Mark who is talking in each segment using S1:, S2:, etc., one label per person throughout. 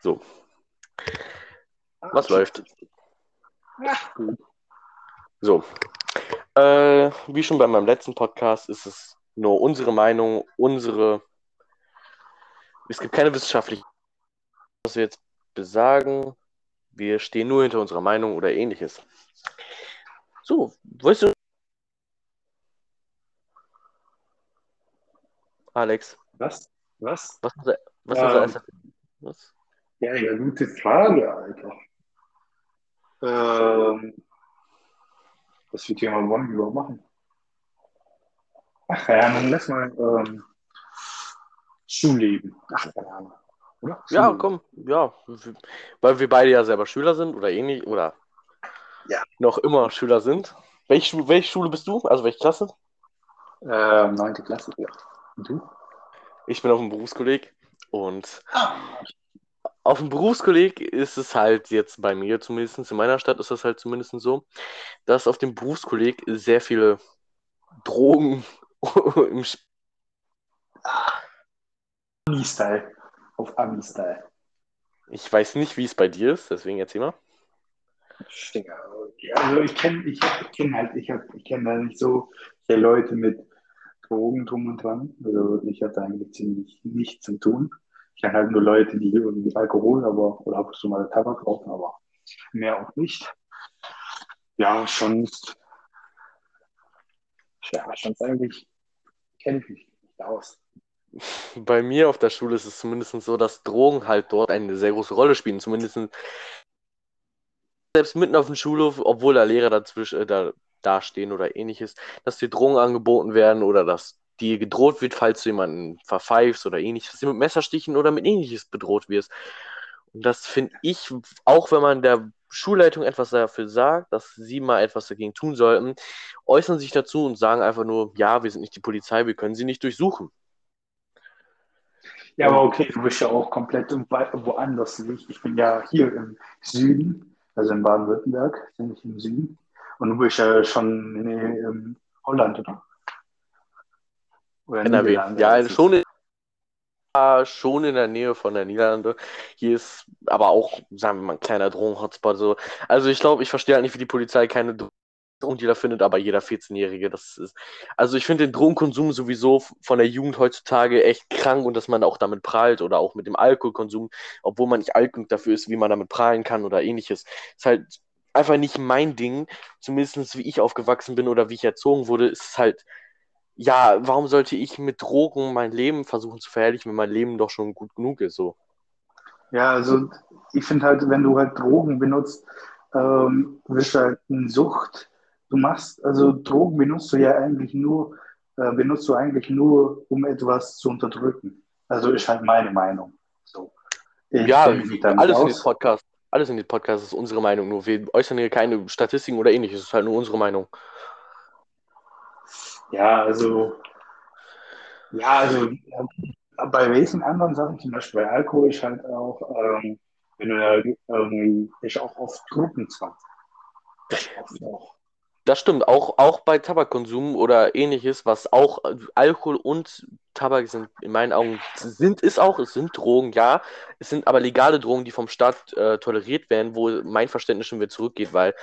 S1: So. Was läuft?
S2: Ja.
S1: So. Äh, wie schon bei meinem letzten Podcast ist es nur unsere Meinung, unsere. Es gibt keine wissenschaftliche, was wir jetzt besagen. Wir stehen nur hinter unserer Meinung oder ähnliches. So, weißt du. Alex,
S2: Was? Was?
S1: was, was, was
S2: Ähm.
S1: unser erster. Was?
S2: Ja, ja, gute Frage, Alter. Ähm, was für Thema wollen wir überhaupt machen? Ach ja, dann lass mal ähm, Schulleben. Ach, keine Ahnung. Oder?
S1: Ja, komm, ja. Weil wir beide ja selber Schüler sind oder ähnlich oder
S2: Ja.
S1: noch immer Schüler sind. Welche, Schu- welche Schule bist du? Also welche Klasse?
S2: Ähm, neunte Klasse, ja. Und du?
S1: Ich bin auf dem Berufskolleg und
S2: Ah,
S1: auf dem Berufskolleg ist es halt jetzt bei mir zumindest, in meiner Stadt ist das halt zumindest so, dass auf dem Berufskolleg sehr viele Drogen im Sp
S2: Ami-Style. Auf Ami-Style.
S1: Ich weiß nicht, wie es bei dir ist, deswegen erzähl mal.
S2: Stinger. Also ich kenne ich, ich kenn halt, ich, hab- ich kenne da nicht so viele Leute mit Drogen drum und dran. Also ich hatte eigentlich ziemlich nichts zu tun. Ich kenne halt nur Leute, die irgendwie Alkohol, aber oder ab und zu mal Tabak rauchen, aber mehr auch nicht. Ja, sonst, ja, sonst eigentlich kenne ich mich nicht aus.
S1: Bei mir auf der Schule ist es zumindest so, dass Drogen halt dort eine sehr große Rolle spielen. Zumindest selbst mitten auf dem Schulhof, obwohl da Lehrer dazwischen äh, da, da stehen oder ähnliches, dass dir Drogen angeboten werden oder dass dir gedroht wird, falls du jemanden verpfeifst oder ähnliches, dass du mit Messerstichen oder mit ähnliches bedroht wirst. Und das finde ich, auch wenn man der Schulleitung etwas dafür sagt, dass sie mal etwas dagegen tun sollten, äußern sich dazu und sagen einfach nur, ja, wir sind nicht die Polizei, wir können sie nicht durchsuchen.
S2: Ja, aber okay, du bist ja auch komplett woanders. wie Ich bin ja hier im Süden, also in Baden-Württemberg, bin ich im Süden. Und du bist ja schon in, in Holland, oder? Oder
S1: NRW. Ja,
S2: es.
S1: schon in, schon in der Nähe von der Niederlande. Hier ist aber auch, sagen wir mal, ein kleiner Drogen-Hotspot. So. Also ich glaube, ich verstehe halt nicht, wie die Polizei keine Drogendealer findet, aber jeder 14-Jährige, das ist. Also ich finde den Drogenkonsum sowieso von der Jugend heutzutage echt krank und dass man auch damit prahlt oder auch mit dem Alkoholkonsum, obwohl man nicht alt genug dafür ist, wie man damit prahlen kann oder ähnliches. Ist halt einfach nicht mein Ding. Zumindest wie ich aufgewachsen bin oder wie ich erzogen wurde, ist es halt ja, warum sollte ich mit Drogen mein Leben versuchen zu verherrlichen, wenn mein Leben doch schon gut genug ist? So.
S2: Ja, also ich finde halt, wenn du halt Drogen benutzt, ähm, bist du halt eine Sucht. Du machst, also Drogen benutzt du ja eigentlich nur, äh, benutzt du eigentlich nur, um etwas zu unterdrücken. Also ist halt meine Meinung. So. Ich
S1: Ja, alles in
S2: aus.
S1: den Podcast, alles in den Podcast ist unsere Meinung. Nur wir äußern hier keine Statistiken oder ähnliches. Es ist halt nur unsere Meinung.
S2: Ja, also, ja, also bei welchen anderen Sachen, zum Beispiel bei Alkohol, ist halt auch, ähm, wenn du da irgendwie, ist auch oft Gruppenzwang. Das oft auch.
S1: Das stimmt, auch, auch bei Tabakkonsum oder ähnliches, was auch äh, Alkohol und Tabak sind, in meinen Augen, sind es auch, es sind Drogen, ja, es sind aber legale Drogen, die vom Staat äh, toleriert werden, wo mein Verständnis schon wieder zurückgeht, weil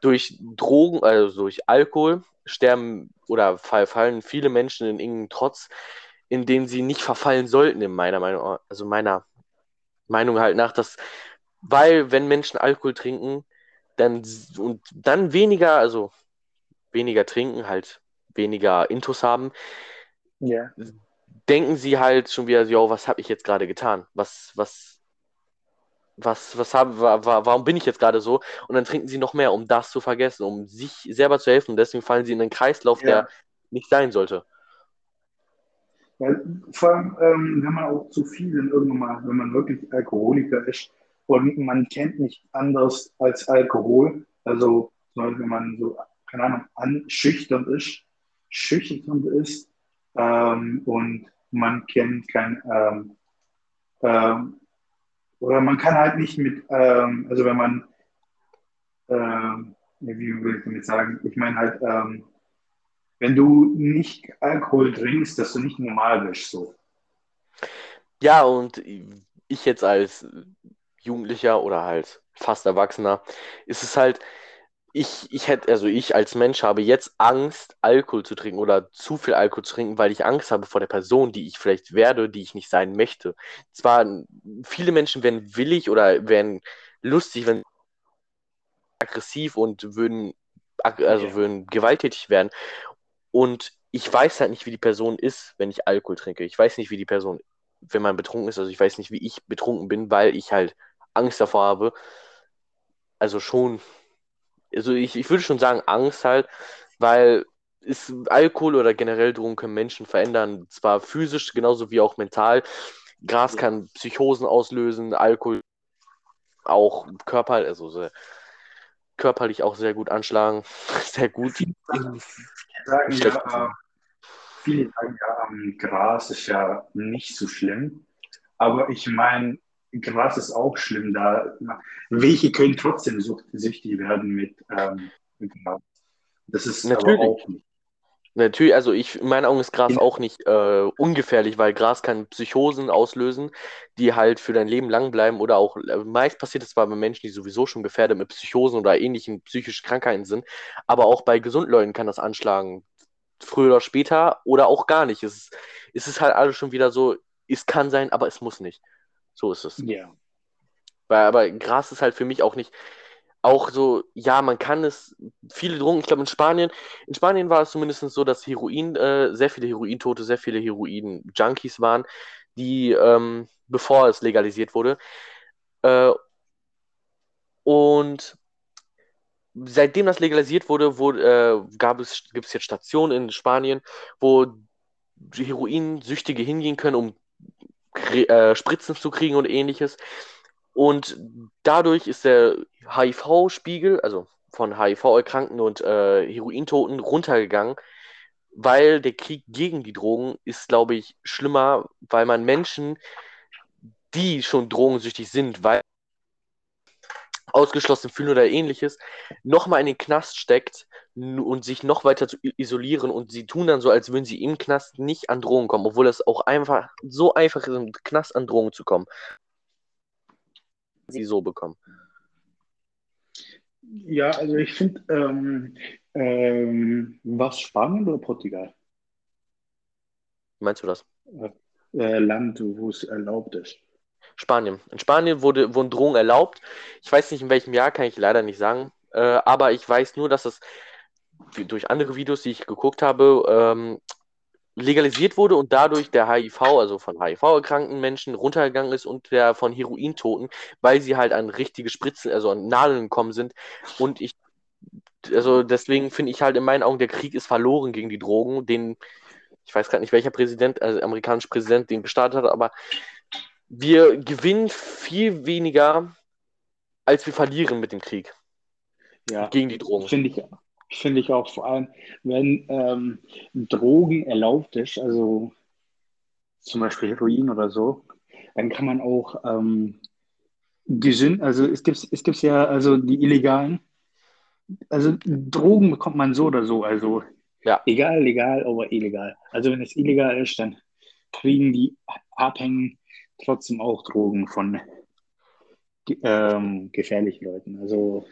S1: durch Drogen, also durch Alkohol sterben oder fall- fallen viele Menschen in irgendeinen Trotz, in den sie nicht verfallen sollten, in meiner Meinung, also meiner Meinung halt nach, dass, weil wenn Menschen Alkohol trinken, dann und dann weniger, also weniger trinken, halt weniger Intus haben,
S2: Ja.
S1: denken sie halt schon wieder, yo, was habe ich jetzt gerade getan? Was, was, was, was habe, wa, wa, warum bin ich jetzt gerade so? Und dann trinken sie noch mehr, um das zu vergessen, um sich selber zu helfen. Und deswegen fallen sie in einen Kreislauf,
S2: Ja.
S1: der nicht sein sollte.
S2: Ja, vor allem, ähm, wenn man auch zu viel in irgendwann mal, wenn man wirklich Alkoholiker ist und man kennt nicht anders als Alkohol, also wenn man so, keine Ahnung, anschüchtern ist, schüchtern ist ähm, und man kennt kein, ähm, ähm, oder man kann halt nicht mit, ähm, also wenn man, ähm, wie will ich damit sagen, ich meine halt, ähm, wenn du nicht Alkohol trinkst, dass du nicht normal bist, so.
S1: Ja, und ich jetzt als Jugendlicher oder halt fast Erwachsener, ist es halt, ich, ich hätte, also ich als Mensch habe jetzt Angst, Alkohol zu trinken oder zu viel Alkohol zu trinken, weil ich Angst habe vor der Person, die ich vielleicht werde, die ich nicht sein möchte. Zwar, viele Menschen wären willig oder wären lustig, wenn aggressiv und würden, also ja. würden gewalttätig werden. Und ich weiß halt nicht, wie die Person ist, wenn ich Alkohol trinke. Ich weiß nicht, wie die Person, wenn man betrunken ist, also ich weiß nicht, wie ich betrunken bin, weil ich halt Angst davor habe. Also schon also ich, ich würde schon sagen Angst halt, weil ist Alkohol oder generell Drogen können Menschen verändern, zwar physisch genauso wie auch mental. Gras kann Psychosen auslösen, Alkohol auch Körper, also sehr, körperlich auch sehr gut anschlagen, sehr gut.
S2: Viele sagen, ja, äh, viele sagen ja, ähm, Gras ist ja nicht so schlimm, aber ich meine, Gras ist auch schlimm. Da, welche können trotzdem süchtig werden mit, ähm, mit Gras. Das ist
S1: Natürlich. aber auch nicht. Natürlich, also ich, in meinen Augen ist Gras auch nicht äh, ungefährlich, weil Gras kann Psychosen auslösen, die halt für dein Leben lang bleiben oder auch, äh, meist passiert es zwar bei Menschen, die sowieso schon gefährdet mit Psychosen oder ähnlichen psychischen Krankheiten sind, aber auch bei gesunden Leuten kann das anschlagen, früher oder später oder auch gar nicht. Es, es ist halt alles schon wieder so, es kann sein, aber es muss nicht. So ist es.
S2: Ja.
S1: Weil, aber Gras ist halt für mich auch nicht, auch so, ja, man kann es, viele Drogen, ich glaube in Spanien, in Spanien war es zumindest so, dass Heroin, äh, sehr viele Herointote, sehr viele Heroin-Junkies waren, die, ähm, bevor es legalisiert wurde. Äh, und seitdem das legalisiert wurde, wurde äh, gab es, gibt es jetzt Stationen in Spanien, wo Heroinsüchtige hingehen können, um äh, Spritzen zu kriegen und ähnliches. Und dadurch ist der HIV-Spiegel, also von HIV-Erkrankten und äh, Herointoten, runtergegangen, weil der Krieg gegen die Drogen ist, glaube ich, schlimmer, weil man Menschen, die schon drogensüchtig sind, weil ausgeschlossen fühlen oder ähnliches, nochmal in den Knast steckt und sich noch weiter zu isolieren und sie tun dann so, als würden sie im Knast nicht an Drogen kommen, obwohl es auch einfach so einfach ist, im Knast an Drogen zu kommen. Sie so bekommen.
S2: Ja, also ich finde, ähm, ähm, was Spanien oder Portugal?
S1: Meinst du das?
S2: Äh, Land, wo es erlaubt ist.
S1: Spanien. In Spanien wurde, wurden Drogen erlaubt. Ich weiß nicht, in welchem Jahr, kann ich leider nicht sagen. Äh, aber ich weiß nur, dass es durch andere Videos, die ich geguckt habe, ähm, legalisiert wurde und dadurch der HIV, also von HIV erkrankten Menschen, runtergegangen ist und der von Herointoten, weil sie halt an richtige Spritzen, also an Nadeln gekommen sind. Und ich, also deswegen finde ich halt in meinen Augen, der Krieg ist verloren gegen die Drogen, den, ich weiß gerade nicht, welcher Präsident, also amerikanischer Präsident den gestartet hat, aber wir gewinnen viel weniger, als wir verlieren mit dem Krieg.
S2: Ja, gegen die Drogen. Finde ich, finde ich auch vor allem, wenn ähm, Drogen erlaubt ist, also zum Beispiel Heroin oder so, dann kann man auch ähm, gesund, also es gibt es gibt ja also die illegalen, also Drogen bekommt man so oder so, also ja. egal, legal, aber illegal. Also wenn es illegal ist, dann kriegen die Abhängigen trotzdem auch Drogen von ähm, gefährlichen Leuten, also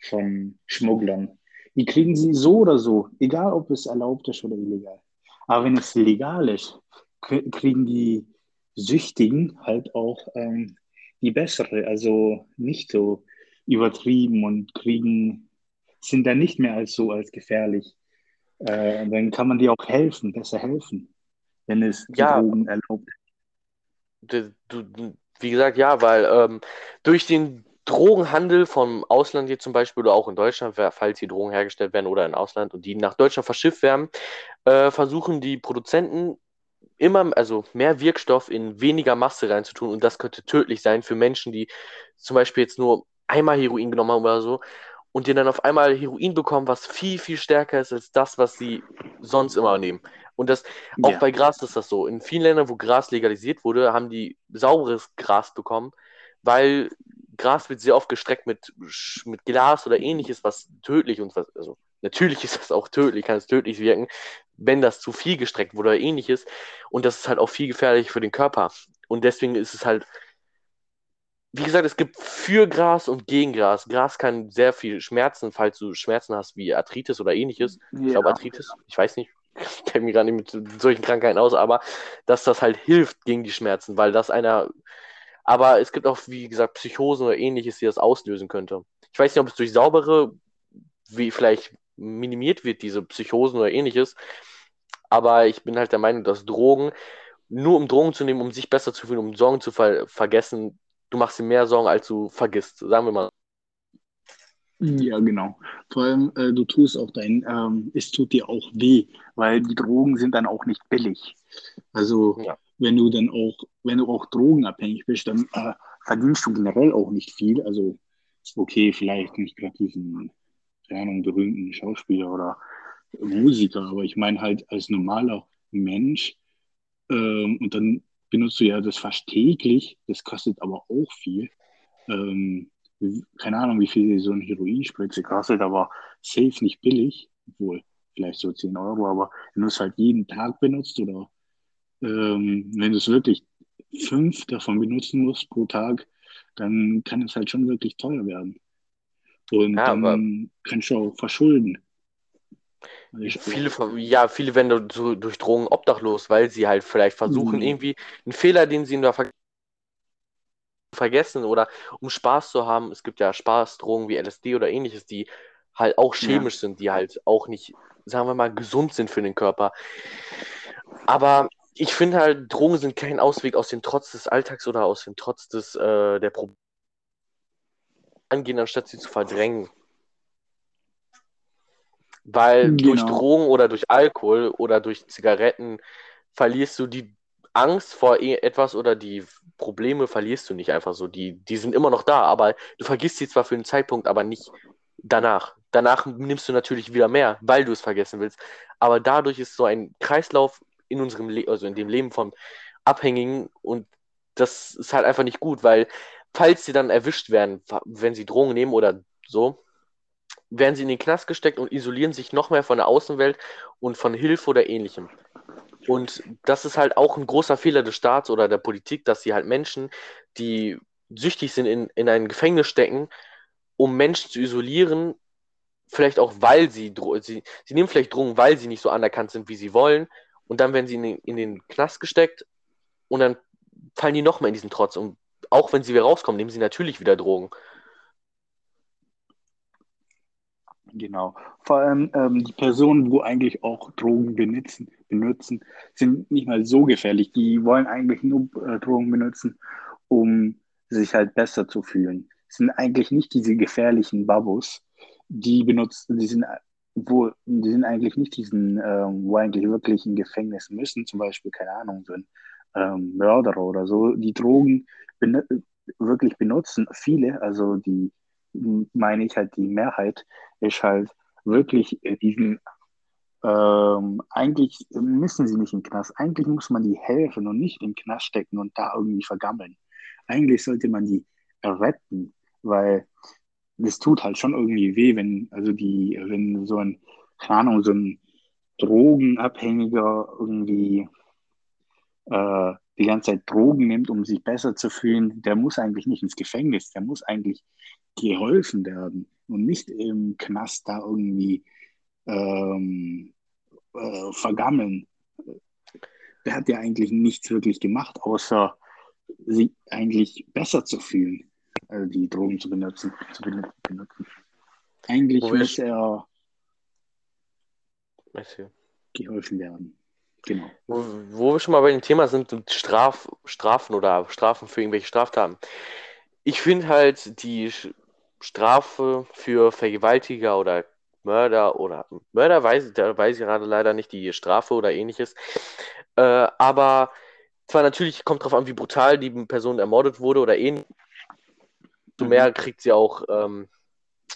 S2: von Schmugglern. Die kriegen sie so oder so, egal ob es erlaubt ist oder illegal. Aber wenn es legal ist, kriegen die Süchtigen halt auch ähm, die bessere, also nicht so übertrieben und kriegen, sind dann nicht mehr als so als gefährlich. Äh, dann kann man dir auch helfen, besser helfen, wenn es
S1: ja. Drogen erlaubt ist wie gesagt, ja, weil ähm, durch den Drogenhandel vom Ausland hier zum Beispiel oder auch in Deutschland, falls hier Drogen hergestellt werden oder im Ausland und die nach Deutschland verschifft werden, äh, versuchen die Produzenten immer, also mehr Wirkstoff in weniger Masse reinzutun und das könnte tödlich sein für Menschen, die zum Beispiel jetzt nur einmal Heroin genommen haben oder so und die dann auf einmal Heroin bekommen, was viel, viel stärker ist als das, was sie sonst immer nehmen. Und das, auch ja. bei Gras ist das so. In vielen Ländern, wo Gras legalisiert wurde, haben die sauberes Gras bekommen, weil Gras wird sehr oft gestreckt mit, mit Glas oder ähnliches, was tödlich und was, also natürlich ist das auch tödlich, kann es tödlich wirken, wenn das zu viel gestreckt wurde oder ähnliches. Und das ist halt auch viel gefährlich für den Körper. Und deswegen ist es halt wie gesagt, es gibt für Gras und gegen Gras. Gras kann sehr viel schmerzen, falls du Schmerzen hast wie Arthritis oder ähnliches. Ja. Ich glaube Arthritis, ich weiß nicht, ich kenne mich gar nicht mit solchen Krankheiten aus, aber dass das halt hilft gegen die Schmerzen, weil das einer. Aber es gibt auch, wie gesagt, Psychosen oder ähnliches, die das auslösen könnte. Ich weiß nicht, ob es durch saubere, wie vielleicht minimiert wird, diese Psychosen oder ähnliches. Aber ich bin halt der Meinung, dass Drogen, nur um Drogen zu nehmen, um sich besser zu fühlen, um Sorgen zu ver vergessen, du machst dir mehr Sorgen, als du vergisst. Sagen wir mal.
S2: Ja, genau. Vor allem, äh, du tust auch dein, ähm, es tut dir auch weh, weil die Drogen sind dann auch nicht billig. Also, ja. wenn du dann auch, wenn du auch drogenabhängig bist, dann äh, verdienst du generell auch nicht viel. Also, okay, vielleicht nicht gerade diesen, keine Ahnung, berühmten Schauspieler oder Musiker, aber ich meine halt als normaler Mensch ähm, und dann benutzt du ja das fast täglich, das kostet aber auch viel. Ähm, keine Ahnung, wie viel so eine Heroinspritze kostet, aber safe nicht billig, obwohl vielleicht so 10 Euro, aber wenn du es halt jeden Tag benutzt oder ähm, wenn du es wirklich fünf davon benutzen musst pro Tag, dann kann es halt schon wirklich teuer werden. Und ja, dann kannst du auch verschulden.
S1: Viele, ja, viele werden durch Drogen obdachlos, weil sie halt vielleicht versuchen, mhm. irgendwie einen Fehler, den sie in der Ver vergessen oder um Spaß zu haben. Es gibt ja Spaßdrogen wie LSD oder ähnliches, die halt auch chemisch ja. sind, die halt auch nicht, sagen wir mal, gesund sind für den Körper. Aber ich finde halt, Drogen sind kein Ausweg aus dem Trotz des Alltags oder aus dem Trotz des, äh, der Probleme angehen, anstatt sie zu verdrängen. Weil genau. durch Drogen oder durch Alkohol oder durch Zigaretten verlierst du die Angst vor etwas oder die Probleme verlierst du nicht einfach so. Die, die sind immer noch da, aber du vergisst sie zwar für einen Zeitpunkt, aber nicht danach. Danach nimmst du natürlich wieder mehr, weil du es vergessen willst. Aber dadurch ist so ein Kreislauf in unserem Leben, also in dem Leben von Abhängigen und das ist halt einfach nicht gut, weil falls sie dann erwischt werden, wenn sie Drogen nehmen oder so, werden sie in den Knast gesteckt und isolieren sich noch mehr von der Außenwelt und von Hilfe oder ähnlichem. Und das ist halt auch ein großer Fehler des Staats oder der Politik, dass sie halt Menschen, die süchtig sind, in, in ein Gefängnis stecken, um Menschen zu isolieren, vielleicht auch, weil sie, sie, sie nehmen vielleicht Drogen, weil sie nicht so anerkannt sind, wie sie wollen, und dann werden sie in den, in den Knast gesteckt und dann fallen die noch mehr in diesen Trotz. Und auch wenn sie wieder rauskommen, nehmen sie natürlich wieder Drogen.
S2: Genau. Vor allem ähm, die Personen, wo eigentlich auch Drogen benutzen, benutzen, sind nicht mal so gefährlich. Die wollen eigentlich nur äh, Drogen benutzen, um sich halt besser zu fühlen. Es sind eigentlich nicht diese gefährlichen Babos, die benutzen, die sind, wo, die sind eigentlich nicht diesen, ähm, wo eigentlich wirklich in Gefängnis müssen, zum Beispiel, keine Ahnung, so ein ähm, Mörderer oder so, die Drogen ben wirklich benutzen, viele, also die meine ich halt die Mehrheit, ist halt wirklich diesen, ähm, eigentlich müssen sie nicht in den Knast, eigentlich muss man die helfen und nicht den Knast stecken und da irgendwie vergammeln. Eigentlich sollte man die retten, weil das tut halt schon irgendwie weh, wenn, also die, wenn so ein, keine Ahnung, so ein Drogenabhängiger irgendwie äh, die ganze Zeit Drogen nimmt, um sich besser zu fühlen, der muss eigentlich nicht ins Gefängnis, der muss eigentlich geholfen werden und nicht im Knast da irgendwie ähm, äh, vergammeln. Der hat ja eigentlich nichts wirklich gemacht, außer sich eigentlich besser zu fühlen, also die Drogen zu benutzen. Zu benutzen. Eigentlich Wo muss er geholfen werden. Genau.
S1: Wo, wo, wir schon mal bei dem Thema sind, sind Straf, Strafen oder Strafen für irgendwelche Straftaten. Ich finde halt die Strafe für Vergewaltiger oder Mörder oder Mörder weiß, da weiß ich gerade leider nicht die Strafe oder ähnliches. Äh, aber zwar natürlich kommt darauf an, wie brutal die Person ermordet wurde oder ähnliches. Desto mehr mhm. kriegt sie auch ähm,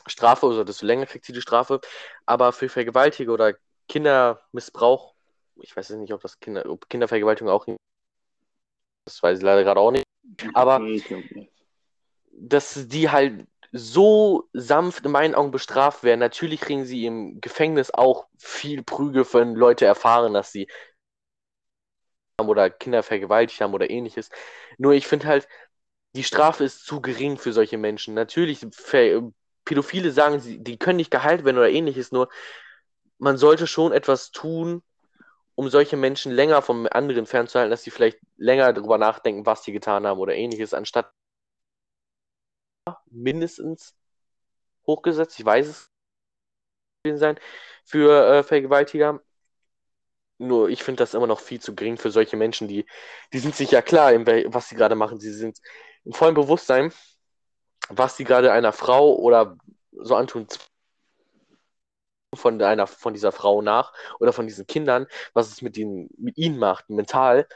S1: Strafe oder desto länger kriegt sie die Strafe. Aber für Vergewaltiger oder Kindermissbrauch ich weiß nicht, ob das Kinder, ob Kindervergewaltigung auch. Das weiß ich leider gerade auch nicht. Aber dass die halt so sanft in meinen Augen bestraft werden. Natürlich kriegen sie im Gefängnis auch viel Prügel, wenn Leute erfahren, dass sie oder Kinder vergewaltigt haben oder ähnliches. Nur ich finde halt, die Strafe ist zu gering für solche Menschen. Natürlich, Pädophile sagen, die können nicht geheilt werden oder ähnliches, nur man sollte schon etwas tun, um solche Menschen länger vom anderen fernzuhalten, dass sie vielleicht länger darüber nachdenken, was sie getan haben oder ähnliches, anstatt mindestens hochgesetzt, ich weiß es sein, für äh, Vergewaltiger. Nur ich finde das immer noch viel zu gering für solche Menschen, die, die sind sich ja klar, was sie gerade machen. Sie sind im vollen Bewusstsein, was sie gerade einer Frau oder so antun, von einer von dieser Frau nach oder von diesen Kindern, was es mit ihnen, mit ihnen macht, mental.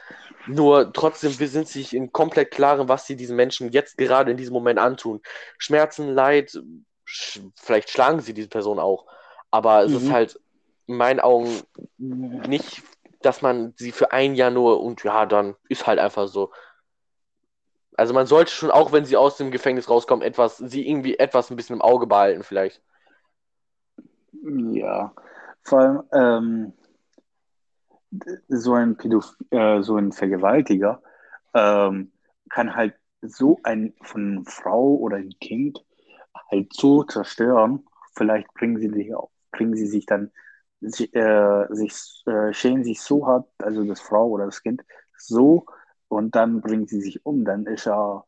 S1: Nur trotzdem, wir sind sich in komplett klaren, was sie diesen Menschen jetzt gerade in diesem Moment antun. Schmerzen, Leid, sch vielleicht schlagen sie diese Person auch. Aber es mhm. ist halt in meinen Augen nicht, dass man sie für ein Jahr nur und ja, dann ist halt einfach so. Also man sollte schon, auch wenn sie aus dem Gefängnis rauskommen, etwas, sie irgendwie etwas ein bisschen im Auge behalten, vielleicht.
S2: Ja, vor allem ähm, so ein Pädoph äh, so ein Vergewaltiger ähm, kann halt so ein von Frau oder ein Kind halt so zerstören. Vielleicht bringen sie sich bringen sie sich dann äh, sich äh, schämen sich so hart, also das Frau oder das Kind so und dann bringen sie sich um, dann ist er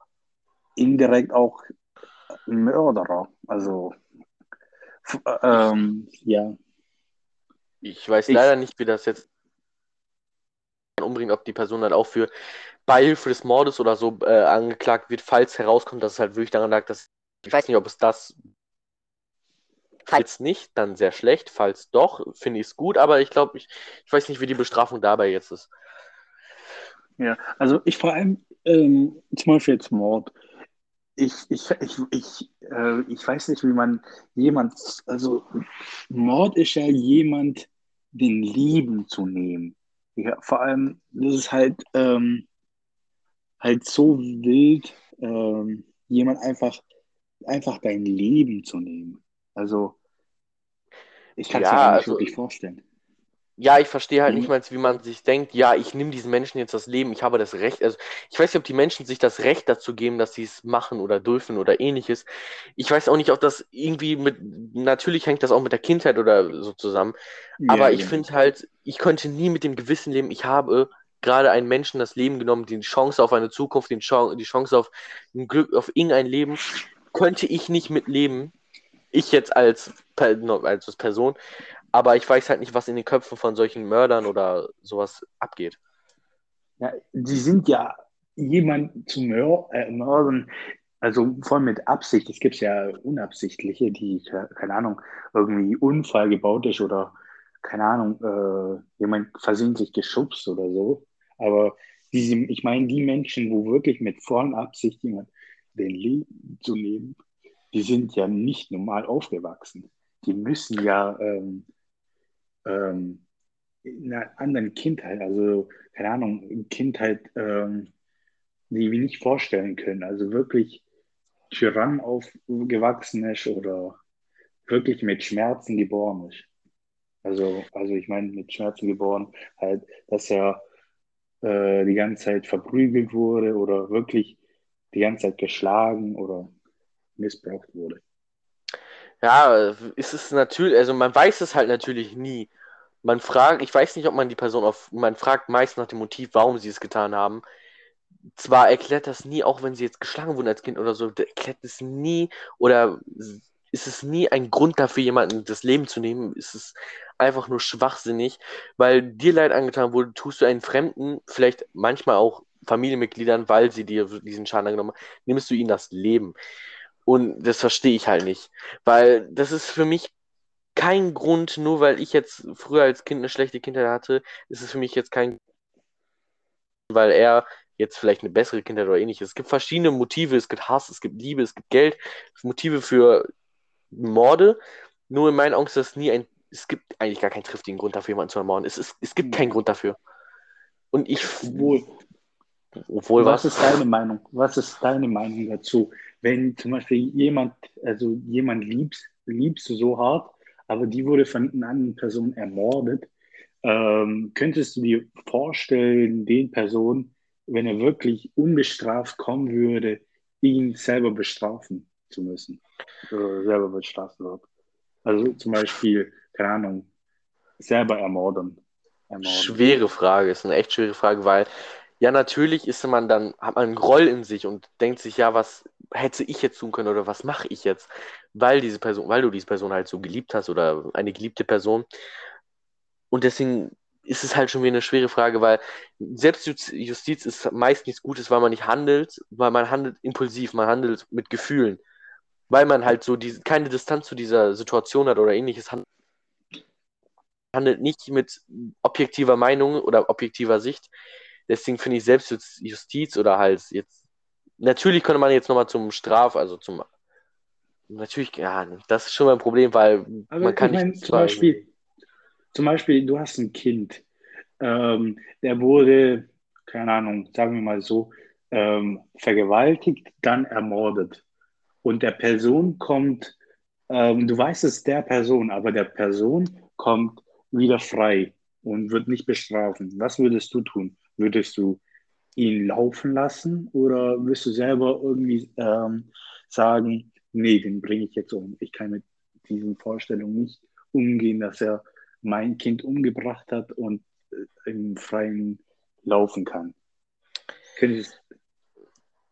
S2: indirekt auch Mörderer. Also ähm, ja.
S1: Ich weiß ich, leider nicht, wie das jetzt umbringt, ob die Person dann auch für Beihilfe des Mordes oder so äh, angeklagt wird, falls herauskommt, dass es halt wirklich daran lag, dass ich weiß nicht, ob es das Falls nicht, dann sehr schlecht. Falls doch, finde ich es gut, aber ich glaube, ich, ich weiß nicht, wie die Bestrafung dabei jetzt ist.
S2: Ja, also ich vor allem, ähm, zum Beispiel jetzt Mord ich, ich, ich, ich, äh, ich weiß nicht, wie man jemand, also Mord ist ja jemand, den Leben zu nehmen. Ja, vor allem, das ist halt, ähm, halt so wild, ähm, jemand einfach, einfach dein Leben zu nehmen. Also, ich kann es
S1: ja,
S2: mir nicht
S1: also,
S2: wirklich vorstellen
S1: ja, ich verstehe halt mhm. nicht mal, wie man sich denkt, ja, ich nehme diesen Menschen jetzt das Leben, ich habe das Recht. Also, ich weiß nicht, ob die Menschen sich das Recht dazu geben, dass sie es machen oder dürfen oder ähnliches. Ich weiß auch nicht, ob das irgendwie mit, natürlich hängt das auch mit der Kindheit oder so zusammen. Ja, aber ich ja. finde halt, ich könnte nie mit dem Gewissen leben, ich habe gerade einen Menschen das Leben genommen, die Chance auf eine Zukunft, die Chance auf ein Glück, auf irgendein Leben, könnte ich nicht mitleben. Ich jetzt als, als Person, aber ich weiß halt nicht, was in den Köpfen von solchen Mördern oder sowas abgeht.
S2: Ja, die sind ja jemand zu mör äh, mördern, also voll mit Absicht. Es gibt ja unabsichtliche, die, keine Ahnung, irgendwie Unfall gebaut ist oder, keine Ahnung, äh, jemand versehentlich geschubst oder so. Aber diese, ich meine, die Menschen, wo wirklich mit vollen Absicht jemand den Leben zu nehmen, die sind ja nicht normal aufgewachsen. Die müssen ja ähm, ähm, in einer anderen Kindheit, also keine Ahnung, Kindheit, ähm, die wir nicht vorstellen können. Also wirklich Tyrann aufgewachsen ist oder wirklich mit Schmerzen geboren ist. Also, also ich meine mit Schmerzen geboren, halt, dass er äh, die ganze Zeit verprügelt wurde oder wirklich die ganze Zeit geschlagen oder missbraucht wurde.
S1: Ja, ist es natürlich, also man weiß es halt natürlich nie. Man fragt, ich weiß nicht, ob man die Person auf, man fragt meist nach dem Motiv, warum sie es getan haben. Zwar erklärt das nie, auch wenn sie jetzt geschlagen wurden als Kind oder so, erklärt es nie oder ist es nie ein Grund dafür, jemanden das Leben zu nehmen. Ist es einfach nur schwachsinnig, weil dir Leid angetan wurde, tust du einen Fremden, vielleicht manchmal auch Familienmitgliedern, weil sie dir diesen Schaden angenommen haben, nimmst du ihnen das Leben. Und das verstehe ich halt nicht. Weil das ist für mich kein Grund, nur weil ich jetzt früher als Kind eine schlechte Kindheit hatte, ist es für mich jetzt kein weil er jetzt vielleicht eine bessere Kindheit oder ähnliches. Es gibt verschiedene Motive, es gibt Hass, es gibt Liebe, es gibt Geld, Motive für Morde. Nur in meinen Augen ist das nie ein, es gibt eigentlich gar keinen triftigen Grund dafür, jemanden zu ermorden. Es, ist, es gibt keinen Grund dafür. Und ich.
S2: Obwohl, obwohl was, was ist deine Meinung? Was ist deine Meinung dazu? Wenn zum Beispiel jemand, also jemand liebst, liebst du so hart, aber die wurde von einer anderen Person ermordet, ähm, könntest du dir vorstellen, den Person, wenn er wirklich unbestraft kommen würde, ihn selber bestrafen zu müssen. Oder selber bestraft wird. Also zum Beispiel, keine Ahnung, selber ermorden. ermorden.
S1: Schwere Frage, ist eine echt schwere Frage, weil ja, natürlich ist man dann, hat man einen Groll in sich und denkt sich, ja, was hätte ich jetzt tun können oder was mache ich jetzt, weil diese Person, weil du diese Person halt so geliebt hast oder eine geliebte Person. Und deswegen ist es halt schon wieder eine schwere Frage, weil Selbstjustiz ist meist nichts Gutes, weil man nicht handelt, weil man handelt impulsiv, man handelt mit Gefühlen, weil man halt so die, keine Distanz zu dieser Situation hat oder ähnliches, handelt nicht mit objektiver Meinung oder objektiver Sicht. Deswegen finde ich Selbstjustiz oder halt jetzt, natürlich könnte man jetzt nochmal zum Straf, also zum, natürlich, ja, das ist schon mal ein Problem, weil
S2: Aber
S1: man kann
S2: meine,
S1: nicht
S2: zum Beispiel, zum Beispiel, du hast ein Kind, ähm, der wurde, keine Ahnung, sagen wir mal so, ähm, vergewaltigt, dann ermordet. Und der Person kommt, ähm, du weißt es der Person, aber der Person kommt wieder frei und wird nicht bestrafen. Was würdest du tun? Würdest du ihn laufen lassen oder wirst du selber irgendwie ähm, sagen, nee, den bringe ich jetzt um. Ich kann mit diesen Vorstellungen nicht umgehen, dass er mein Kind umgebracht hat und äh, im Freien laufen kann.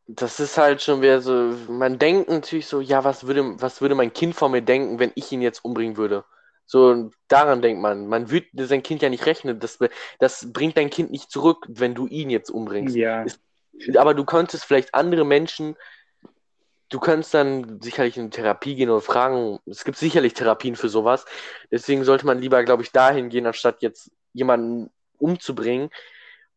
S1: das ist halt schon wieder so, man denkt natürlich so, ja, was würde, was würde mein Kind von mir denken, wenn ich ihn jetzt umbringen würde? So, daran denkt man. Man würde sein Kind ja nicht rechnen. Das, das bringt dein Kind nicht zurück, wenn du ihn jetzt umbringst.
S2: Ja.
S1: aber du könntest vielleicht andere Menschen, du könntest dann sicherlich in Therapie gehen oder fragen. Es gibt sicherlich Therapien für sowas. Deswegen sollte man lieber, glaube ich, dahin gehen, anstatt jetzt jemanden umzubringen.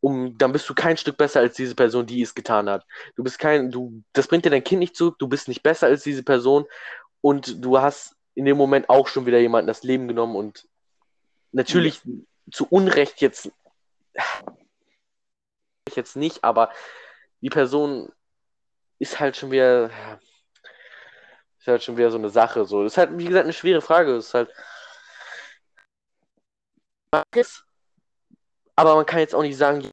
S1: Um, dann bist du kein Stück besser als diese Person, die es getan hat. Du bist kein, du, das bringt dir dein Kind nicht zurück, du bist nicht besser als diese Person und du hast in dem Moment auch schon wieder jemanden das Leben genommen und natürlich ja. zu Unrecht jetzt jetzt nicht, aber die Person ist halt schon wieder ist halt schon wieder so eine Sache so. Das ist halt wie gesagt eine schwere Frage, das ist halt aber man kann jetzt auch nicht sagen,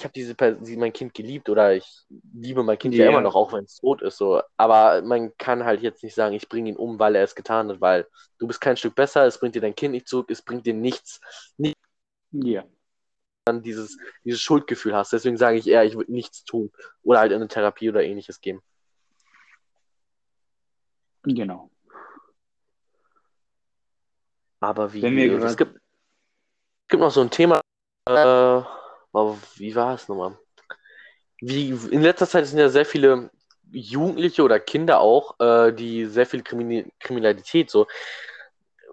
S1: ich habe diese Person, mein Kind geliebt oder ich liebe mein Kind ja, ja immer noch, auch wenn es tot ist. So. Aber man kann halt jetzt nicht sagen, ich bringe ihn um, weil er es getan hat, weil du bist kein Stück besser, es bringt dir dein Kind nicht zurück, es bringt dir nichts. Nicht
S2: ja.
S1: Dann dieses, dieses Schuldgefühl hast. Deswegen sage ich eher, ich würde nichts tun. Oder halt in eine Therapie oder ähnliches gehen.
S2: Genau.
S1: Aber wie?
S2: Wenn wir
S1: es, gibt, es gibt noch so ein Thema, äh, aber wie war es nochmal? Wie, in letzter Zeit sind ja sehr viele Jugendliche oder Kinder auch, äh, die sehr viel Krimi Kriminalität so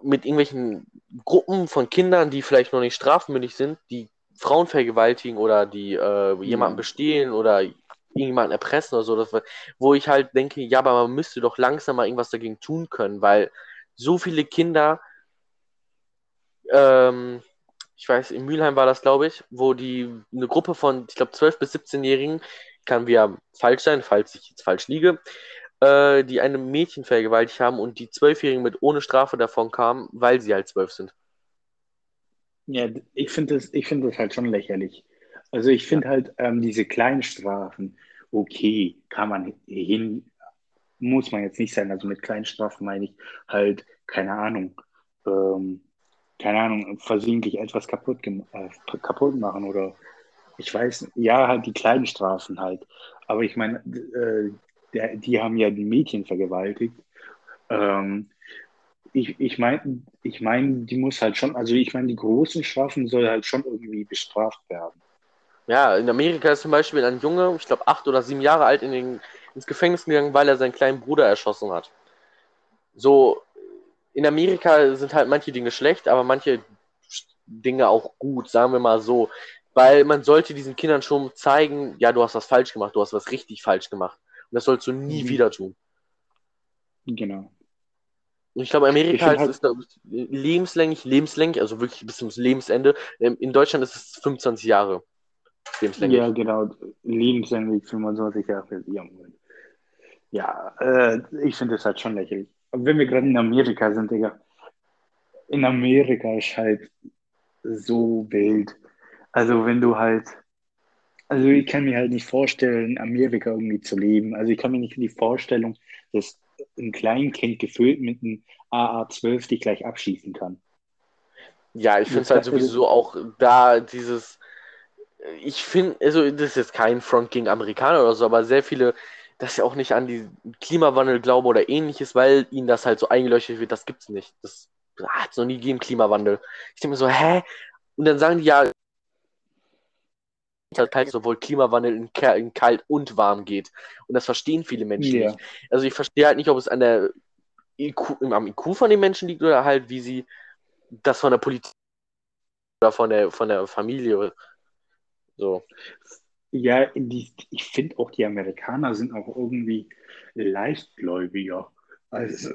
S1: mit irgendwelchen Gruppen von Kindern, die vielleicht noch nicht strafmündig sind, die Frauen vergewaltigen oder die äh, jemanden mhm. bestehlen oder irgendjemanden erpressen oder so, das, wo ich halt denke, ja, aber man müsste doch langsam mal irgendwas dagegen tun können, weil so viele Kinder ähm, ich weiß, in Mülheim war das, glaube ich, wo die eine Gruppe von, ich glaube, 12- bis 17-Jährigen, kann ja falsch sein, falls ich jetzt falsch liege, äh, die einem Mädchen vergewaltigt haben und die Zwölfjährigen mit ohne Strafe davon kamen, weil sie halt zwölf sind.
S2: Ja, ich finde das, find das halt schon lächerlich. Also ich finde ja. halt ähm, diese kleinen Strafen, okay, kann man hin, muss man jetzt nicht sein. Also mit kleinen Strafen meine ich halt, keine Ahnung, ähm, keine Ahnung, versehentlich etwas kaputt, äh, kaputt machen oder ich weiß, ja, halt die kleinen Strafen halt. Aber ich meine, äh, die haben ja die Mädchen vergewaltigt. Ähm, ich ich meine, ich mein, die muss halt schon, also ich meine, die großen Strafen soll halt schon irgendwie bestraft werden.
S1: Ja, in Amerika ist zum Beispiel ein Junge, ich glaube acht oder sieben Jahre alt, in den, ins Gefängnis gegangen, weil er seinen kleinen Bruder erschossen hat. So, in Amerika sind halt manche Dinge schlecht, aber manche Dinge auch gut, sagen wir mal so. Weil man sollte diesen Kindern schon zeigen, ja, du hast was falsch gemacht, du hast was richtig falsch gemacht. Und das sollst du nie mhm. wieder tun.
S2: Genau.
S1: Und ich glaube, Amerika ich ist, halt... ist lebenslänglich, lebenslänglich, also wirklich bis zum Lebensende. Ähm, in Deutschland ist es 25 Jahre.
S2: Lebenslänglich. Ja, genau. Lebenslänglich 25 Jahre. Ja, äh, ich finde das halt schon lächerlich wenn wir gerade in Amerika sind, Digga, in Amerika ist halt so wild. Also wenn du halt, Also ich kann mir halt nicht vorstellen, in Amerika irgendwie zu leben. Also ich kann mir nicht die Vorstellung, dass ein Kleinkind gefüllt mit einem AA-12 dich gleich abschießen kann.
S1: Ja, ich finde es halt sowieso auch da dieses, ich finde, also das ist jetzt kein Front gegen Amerikaner oder so, aber sehr viele, dass sie auch nicht an die Klimawandel glauben oder ähnliches, weil ihnen das halt so eingeleuchtet wird, das gibt's nicht. Das hat es noch nie gegeben, Klimawandel. Ich denke mir so, hä? Und dann sagen die ja, halt sowohl Klimawandel in, in, kalt und warm geht. Und das verstehen viele Menschen ja. nicht. Also ich verstehe halt nicht, ob es an der IQ, am IQ von den Menschen liegt oder halt, wie sie das von der Politik oder von der, von der Familie so.
S2: Ja, die, ich finde auch die Amerikaner sind auch irgendwie leichtgläubiger. Also,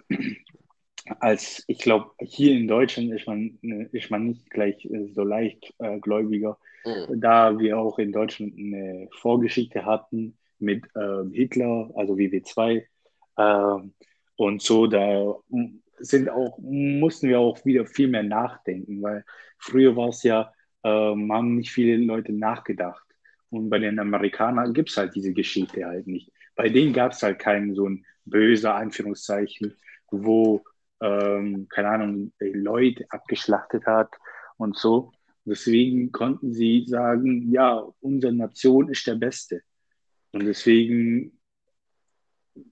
S2: als ich glaube, hier in Deutschland ist man, ist man nicht gleich so leichtgläubiger, äh, mhm. da wir auch in Deutschland eine Vorgeschichte hatten mit äh, Hitler, also WW2. Äh, und so, da sind auch, mussten wir auch wieder viel mehr nachdenken, weil früher war es ja, ähm, haben nicht viele Leute nachgedacht. Und bei den Amerikanern gibt es halt diese Geschichte halt nicht. Bei denen gab es halt keinen so ein böser Anführungszeichen, wo, ähm, keine Ahnung, Leute abgeschlachtet hat und so. Deswegen konnten sie sagen, ja, unsere Nation ist der Beste. Und deswegen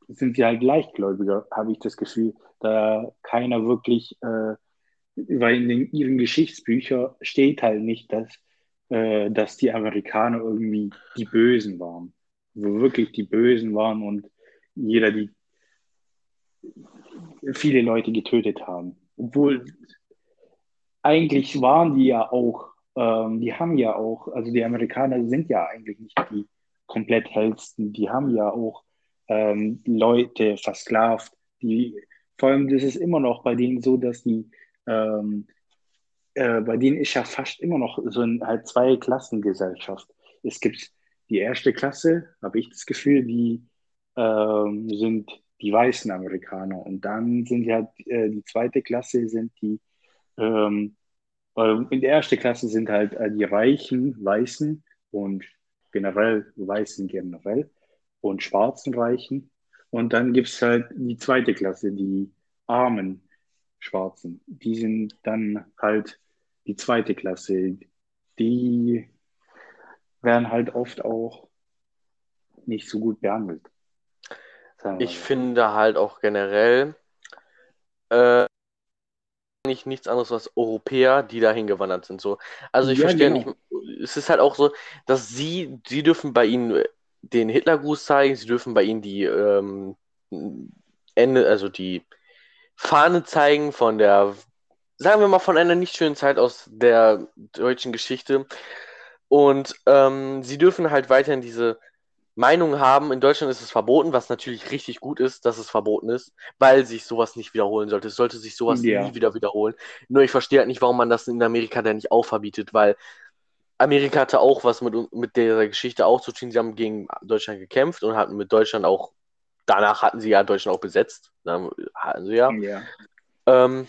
S2: sind sie halt leichtgläubiger, habe ich das Gefühl, da keiner wirklich, äh, weil in den, ihren Geschichtsbüchern steht halt nicht, dass, äh, dass die Amerikaner irgendwie die Bösen waren. Wo wirklich die Bösen waren und jeder die viele Leute getötet haben. Obwohl eigentlich waren die ja auch, ähm, die haben ja auch, also die Amerikaner sind ja eigentlich nicht die komplett hellsten, die haben ja auch ähm, Leute versklavt, die, vor allem das ist immer noch bei denen so, dass die, ähm, äh, bei denen ist ja fast immer noch so ein halt zwei Klassengesellschaft. Es gibt die erste Klasse, habe ich das Gefühl, die ähm, sind die weißen Amerikaner und dann sind ja äh, die zweite Klasse sind die ähm, in der ersten Klasse sind halt äh, die reichen Weißen und generell Weißen generell und schwarzen Reichen. Und dann gibt es halt die zweite Klasse, die armen Schwarzen. Die sind dann halt die zweite Klasse. Die werden halt oft auch nicht so gut behandelt.
S1: Ich finde halt auch generell äh, nicht nichts anderes als Europäer, die dahin gewandert sind. So. Also ich ja, verstehe genau. nicht, es ist halt auch so, dass sie, sie dürfen bei ihnen den Hitlergruß zeigen, sie dürfen bei ihnen die ähm, Ende, also die Fahne zeigen von der, sagen wir mal, von einer nicht schönen Zeit aus der deutschen Geschichte. Und ähm, sie dürfen halt weiterhin diese Meinung haben. In Deutschland ist es verboten, was natürlich richtig gut ist, dass es verboten ist, weil sich sowas nicht wiederholen sollte. Es sollte sich sowas ja. nie wieder wiederholen. Nur ich verstehe halt nicht, warum man das in Amerika dann nicht auch verbietet, weil Amerika hatte auch was mit, mit der Geschichte auch zu tun. Sie haben gegen Deutschland gekämpft und hatten mit Deutschland auch, danach hatten sie ja Deutschland auch besetzt. Dann hatten sie ja. ja. Ähm,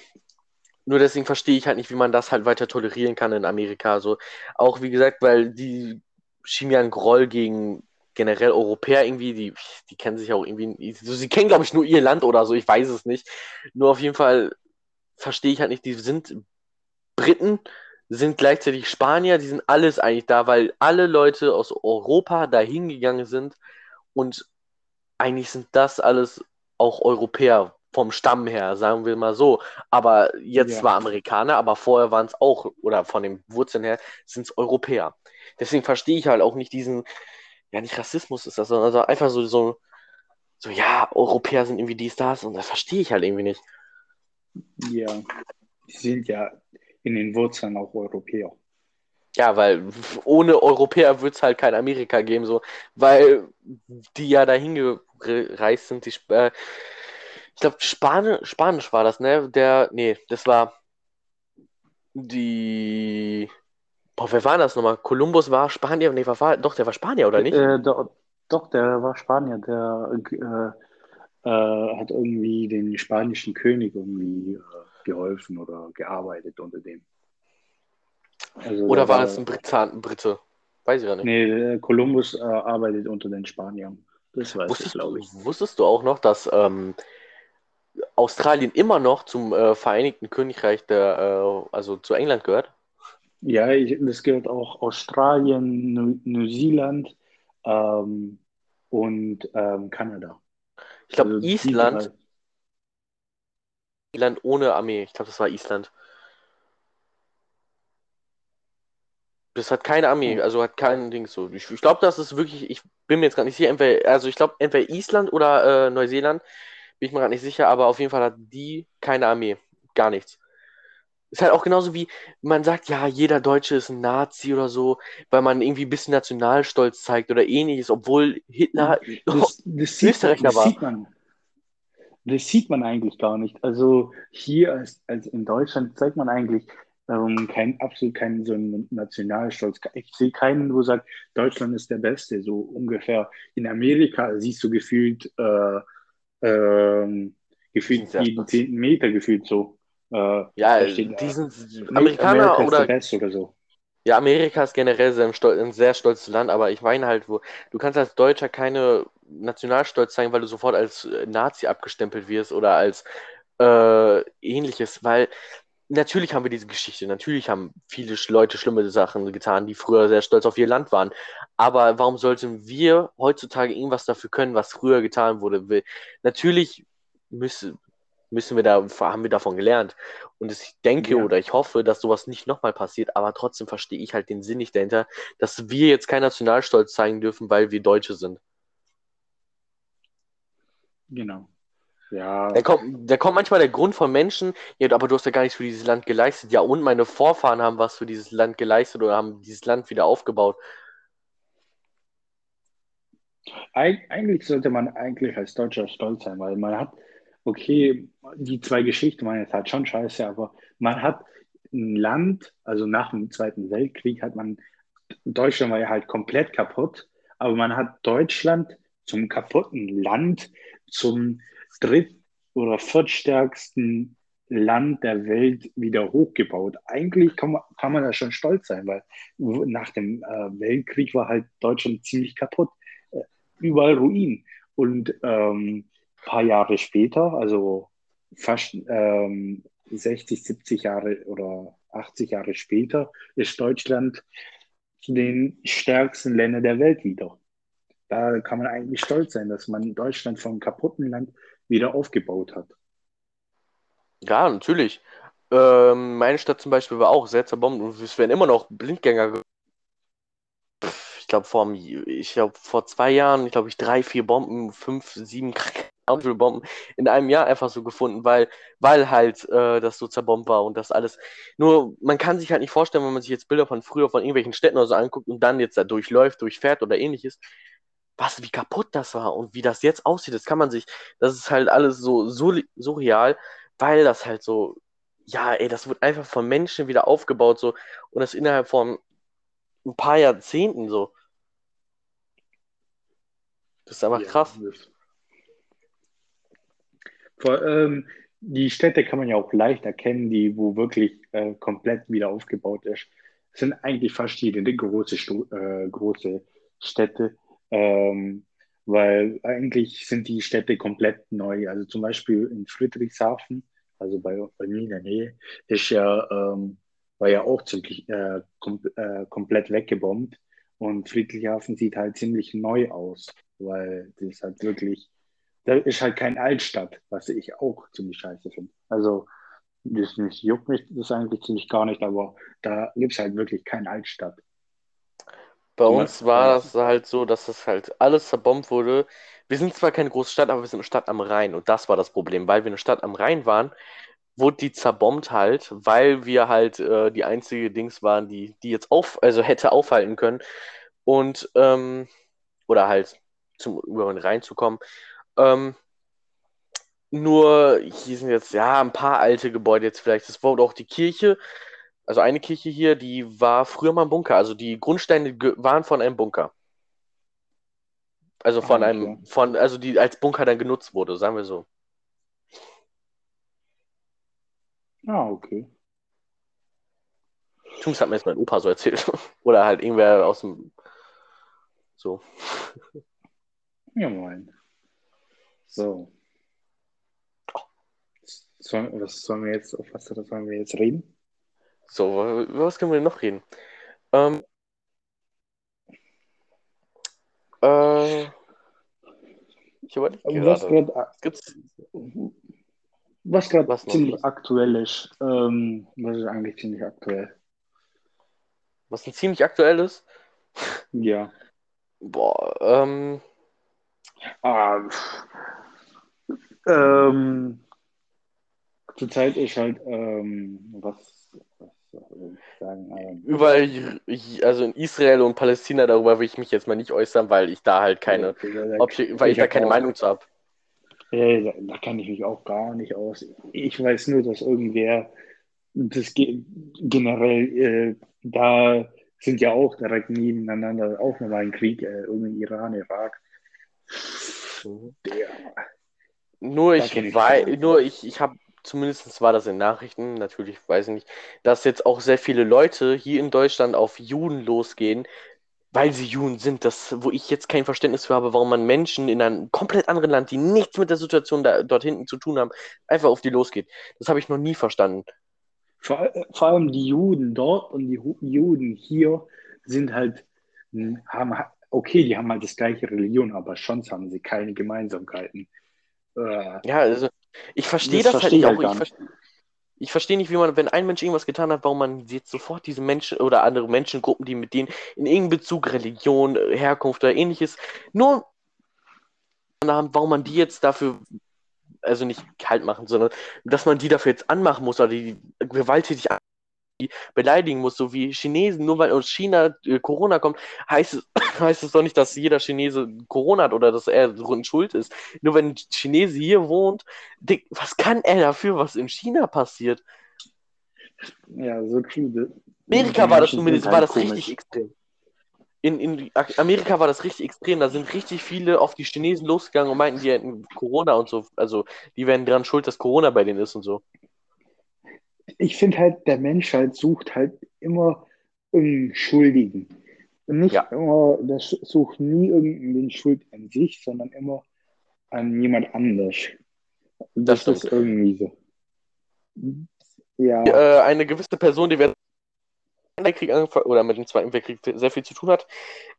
S1: nur deswegen verstehe ich halt nicht, wie man das halt weiter tolerieren kann in Amerika. So, auch wie gesagt, weil die schieben ja einen Groll gegen generell Europäer irgendwie, die, die kennen sich auch irgendwie, so, sie kennen glaube ich nur ihr Land oder so, ich weiß es nicht. Nur auf jeden Fall verstehe ich halt nicht, die sind Briten sind gleichzeitig Spanier, die sind alles eigentlich da, weil alle Leute aus Europa dahin gegangen sind und eigentlich sind das alles auch Europäer vom Stamm her, sagen wir mal so. Aber jetzt ja. zwar Amerikaner, aber vorher waren es auch, oder von den Wurzeln her, sind es Europäer. Deswegen verstehe ich halt auch nicht diesen, ja, nicht Rassismus ist das, sondern also einfach so, so, so, ja, Europäer sind irgendwie dies, das, und das verstehe ich halt irgendwie nicht.
S2: Ja, die sind ja in den Wurzeln auch Europäer.
S1: Ja, weil ohne Europäer wird es halt kein Amerika geben, so, weil die ja dahin gereist sind. Die, äh, ich glaube, Spanisch, Spanisch war das, ne? Der, nee, das war die. Boah, wer war das nochmal? Kolumbus war Spanier? Nee, war, doch, der war Spanier, oder nicht?
S2: Äh, doch, doch, der war Spanier. Der äh, äh, hat irgendwie den spanischen König irgendwie äh, geholfen oder gearbeitet unter dem.
S1: Also oder war das ein Brit Brite? Weiß ich gar nicht.
S2: Nee, Kolumbus äh, arbeitet unter den Spaniern. Das weiß
S1: wusstest,
S2: ich, glaube ich.
S1: Wusstest du auch noch, dass ähm, Australien immer noch zum äh, Vereinigten Königreich der, äh, also zu England gehört?
S2: Ja, ich, das gehört auch Australien, New, New Zealand ähm, und ähm, Kanada.
S1: Ich glaube,
S2: Also
S1: Island. Island ohne Armee. Ich glaube, das war Island. Das hat keine Armee,
S2: Oh.
S1: also hat kein Ding so. Ich, ich glaube, das ist wirklich, ich bin mir jetzt gerade nicht sicher, entweder, also ich glaube, entweder Island oder äh, Neuseeland, bin ich mir gerade nicht sicher, aber auf jeden Fall hat die keine Armee. Gar nichts. Ist halt auch genauso wie man sagt, ja, jeder Deutsche ist ein Nazi oder so, weil man irgendwie ein bisschen Nationalstolz zeigt oder ähnliches, obwohl Hitler
S2: Das, das, sieht,
S1: Österreicher
S2: das
S1: war.
S2: sieht man. Das sieht man eigentlich gar nicht. Also hier als, als in Deutschland zeigt man eigentlich ähm, kein, absolut keinen so einen Nationalstolz. Ich sehe keinen, wo sagt, Deutschland ist der Beste, so ungefähr. In Amerika siehst du gefühlt, äh, ähm, gefühlt jeden zehnten Meter gefühlt so. Äh,
S1: Ja,
S2: steht,
S1: die
S2: äh,
S1: sind
S2: Amerika
S1: Amerikaner
S2: ist der
S1: oder
S2: oder so.
S1: ja, Amerika ist generell sehr ein sehr stolzes Land, aber ich meine halt, wo du kannst als Deutscher keine Nationalstolz zeigen, weil du sofort als äh, Nazi abgestempelt wirst oder als äh, ähnliches, weil natürlich haben wir diese Geschichte, natürlich haben viele Leute schlimme Sachen getan, die früher sehr stolz auf ihr Land waren. Aber warum sollten wir heutzutage irgendwas dafür können, was früher getan wurde? Natürlich müssen, müssen wir da, haben wir davon gelernt. Und ich denke
S2: Ja.
S1: oder ich hoffe, dass sowas nicht nochmal passiert, aber trotzdem verstehe ich halt den Sinn nicht dahinter, dass wir jetzt keinen Nationalstolz zeigen dürfen, weil wir Deutsche sind.
S2: Genau. Ja,
S1: Da kommt, da kommt manchmal der Grund von Menschen, ja, aber du hast ja gar nichts für dieses Land geleistet. Ja, und meine Vorfahren haben was für dieses Land geleistet oder haben dieses Land wieder aufgebaut.
S2: Eig eigentlich sollte man eigentlich als Deutscher stolz sein, weil man hat, okay, die zwei Geschichten waren jetzt halt schon scheiße, aber man hat ein Land, also nach dem Zweiten Weltkrieg hat man, Deutschland war ja halt komplett kaputt, aber man hat Deutschland zum kaputten Land, zum dritt- oder viertstärksten Land der Welt wieder hochgebaut. Eigentlich kann man, kann man da schon stolz sein, weil nach dem äh, Weltkrieg war halt Deutschland ziemlich kaputt überall Ruinen. Und ähm, paar Jahre später, also fast ähm, 60, 70 Jahre oder 80 Jahre später, ist Deutschland zu den stärksten Ländern der Welt wieder. Da kann man eigentlich stolz sein, dass man Deutschland vom kaputten Land wieder aufgebaut hat.
S1: Ja, natürlich. Ähm, meine Stadt zum Beispiel war auch sehr zerbombt und es werden immer noch Blindgänger. ge- Pff, Ich glaube, vor, glaub, vor zwei Jahren, ich glaube, ich drei, vier Bomben, fünf, sieben Bomben in einem Jahr einfach so gefunden, weil, weil halt äh, das so zerbombt war und das alles. Nur, man kann sich halt nicht vorstellen, wenn man sich jetzt Bilder von früher von irgendwelchen Städten oder so anguckt und dann jetzt da durchläuft, durchfährt oder ähnliches, was, wie kaputt das war und wie das jetzt aussieht, das kann man sich, das ist halt alles so, surreal, weil das halt so, ja, ey, das wird einfach von Menschen wieder aufgebaut, so, und das innerhalb von ein paar Jahrzehnten so. Das ist einfach krass.
S2: Vor, ähm, die Städte kann man ja auch leicht erkennen, die wo wirklich äh, komplett wieder aufgebaut ist. Es sind eigentlich fast jede große, äh, große Städte, ähm, weil eigentlich sind die Städte komplett neu. Also zum Beispiel in Friedrichshafen, also bei, bei mir in der Nähe, ist ja, ähm, war ja auch ziemlich äh, kom äh, komplett weggebombt. Und Friedrichshafen sieht halt ziemlich neu aus, weil das halt wirklich da ist halt kein Altstadt, was ich auch ziemlich scheiße finde. Also, das nicht, juckt mich das eigentlich ziemlich gar nicht, aber da gibt es halt wirklich kein Altstadt.
S1: Bei uns war das halt so, dass das halt alles zerbombt wurde. Wir sind zwar keine große Stadt, aber wir sind eine Stadt am Rhein und das war das Problem. Weil wir eine Stadt am Rhein waren, wurde die zerbombt halt, weil wir halt äh, die einzige Dings waren, die, die jetzt auf, also hätte aufhalten können und ähm, oder halt zum über den Rhein zu kommen. Ähm, nur hier sind jetzt ja ein paar alte Gebäude jetzt vielleicht. Das wurde auch die Kirche, also eine Kirche hier, die war früher mal ein Bunker. Also die Grundsteine waren von einem Bunker. Also von
S2: Ah,
S1: einem,
S2: okay.
S1: von, also die als Bunker dann genutzt wurde, sagen wir so.
S2: Ah, okay.
S1: Zumindest hat mir jetzt mein Opa so erzählt. Oder halt irgendwer aus dem So.
S2: Ja, moin. So. Sollen, was sollen wir jetzt, auf was sollen wir jetzt reden?
S1: So, über was können wir denn noch reden? Ähm, äh, ich überlege
S2: Was
S1: gerade.
S2: gerade
S1: Gibt's
S2: was grad
S1: Was noch?
S2: ziemlich aktuell ist. Ähm, was ist eigentlich ziemlich aktuell?
S1: was ein ziemlich aktuelles?
S2: Ja.
S1: Boah, ähm,
S2: Ah, ähm, zurzeit ist halt, ähm, was, was sagen?
S1: Überall, also in Israel und Palästina, darüber will ich mich jetzt mal nicht äußern, weil ich da halt keine, ob ich, weil ich da keine Meinung zu habe.
S2: Ja, da, kann ich mich auch gar nicht aus. Ich weiß nur, dass irgendwer das ge generell, äh, da sind ja auch direkt nebeneinander auch nochmal ein Krieg, äh, irgendwie Iran, Irak. Der,
S1: Nur ich
S2: ich
S1: nur ich, ich habe, zumindest war das in Nachrichten, natürlich weiß ich nicht, dass jetzt auch sehr viele Leute hier in Deutschland auf Juden losgehen, weil sie Juden sind. Das, wo ich jetzt kein Verständnis für habe, warum man Menschen in einem komplett anderen Land, die nichts mit der Situation da, dort hinten zu tun haben, einfach auf die losgeht. Das habe ich noch nie verstanden.
S2: vor, vor allem die Juden dort und die Juden hier sind halt, hm, haben, okay, die haben halt das gleiche Religion, aber sonst haben sie keine Gemeinsamkeiten. Äh,
S1: Ja, also ich verstehe
S2: Das
S1: das,
S2: verstehe
S1: halt
S2: ich
S1: nicht
S2: halt
S1: auch.
S2: gar
S1: Ich, ver ich verstehe nicht, wie man, wenn ein Mensch irgendwas getan hat, warum man jetzt sofort diese Menschen oder andere Menschengruppen, die mit denen in irgendeinem Bezug Religion, äh, Herkunft oder ähnliches, nur haben, warum man die jetzt dafür, also nicht kalt machen, sondern dass man die dafür jetzt anmachen muss oder die gewalttätig beleidigen muss, so wie Chinesen, nur weil aus China äh, Corona kommt, heißt es, heißt es doch nicht, dass jeder Chinese Corona hat oder dass er schuld ist. Nur wenn ein Chinese hier wohnt, Dick, was kann er dafür, was in China passiert?
S2: ja, so true.
S1: Amerika war das zumindest, war
S2: halt
S1: das
S2: komisch.
S1: richtig extrem. In, in Amerika war das richtig extrem. Da sind richtig viele auf die Chinesen losgegangen und meinten, die hätten Corona und so. Also, die wären dran schuld, dass Corona bei denen ist und so.
S2: Ich finde halt, der Mensch halt sucht halt immer irgendeinen Schuldigen. Und nicht
S1: Ja.
S2: immer, der sch- sucht nie irgendeinen Schuld an sich, sondern immer an jemand anders.
S1: Das
S2: Das, ist irgendwie so. Ja,
S1: Äh, eine gewisse Person, die während dem Weltkrieg angefangen oder mit dem Zweiten Weltkrieg sehr viel zu tun hat,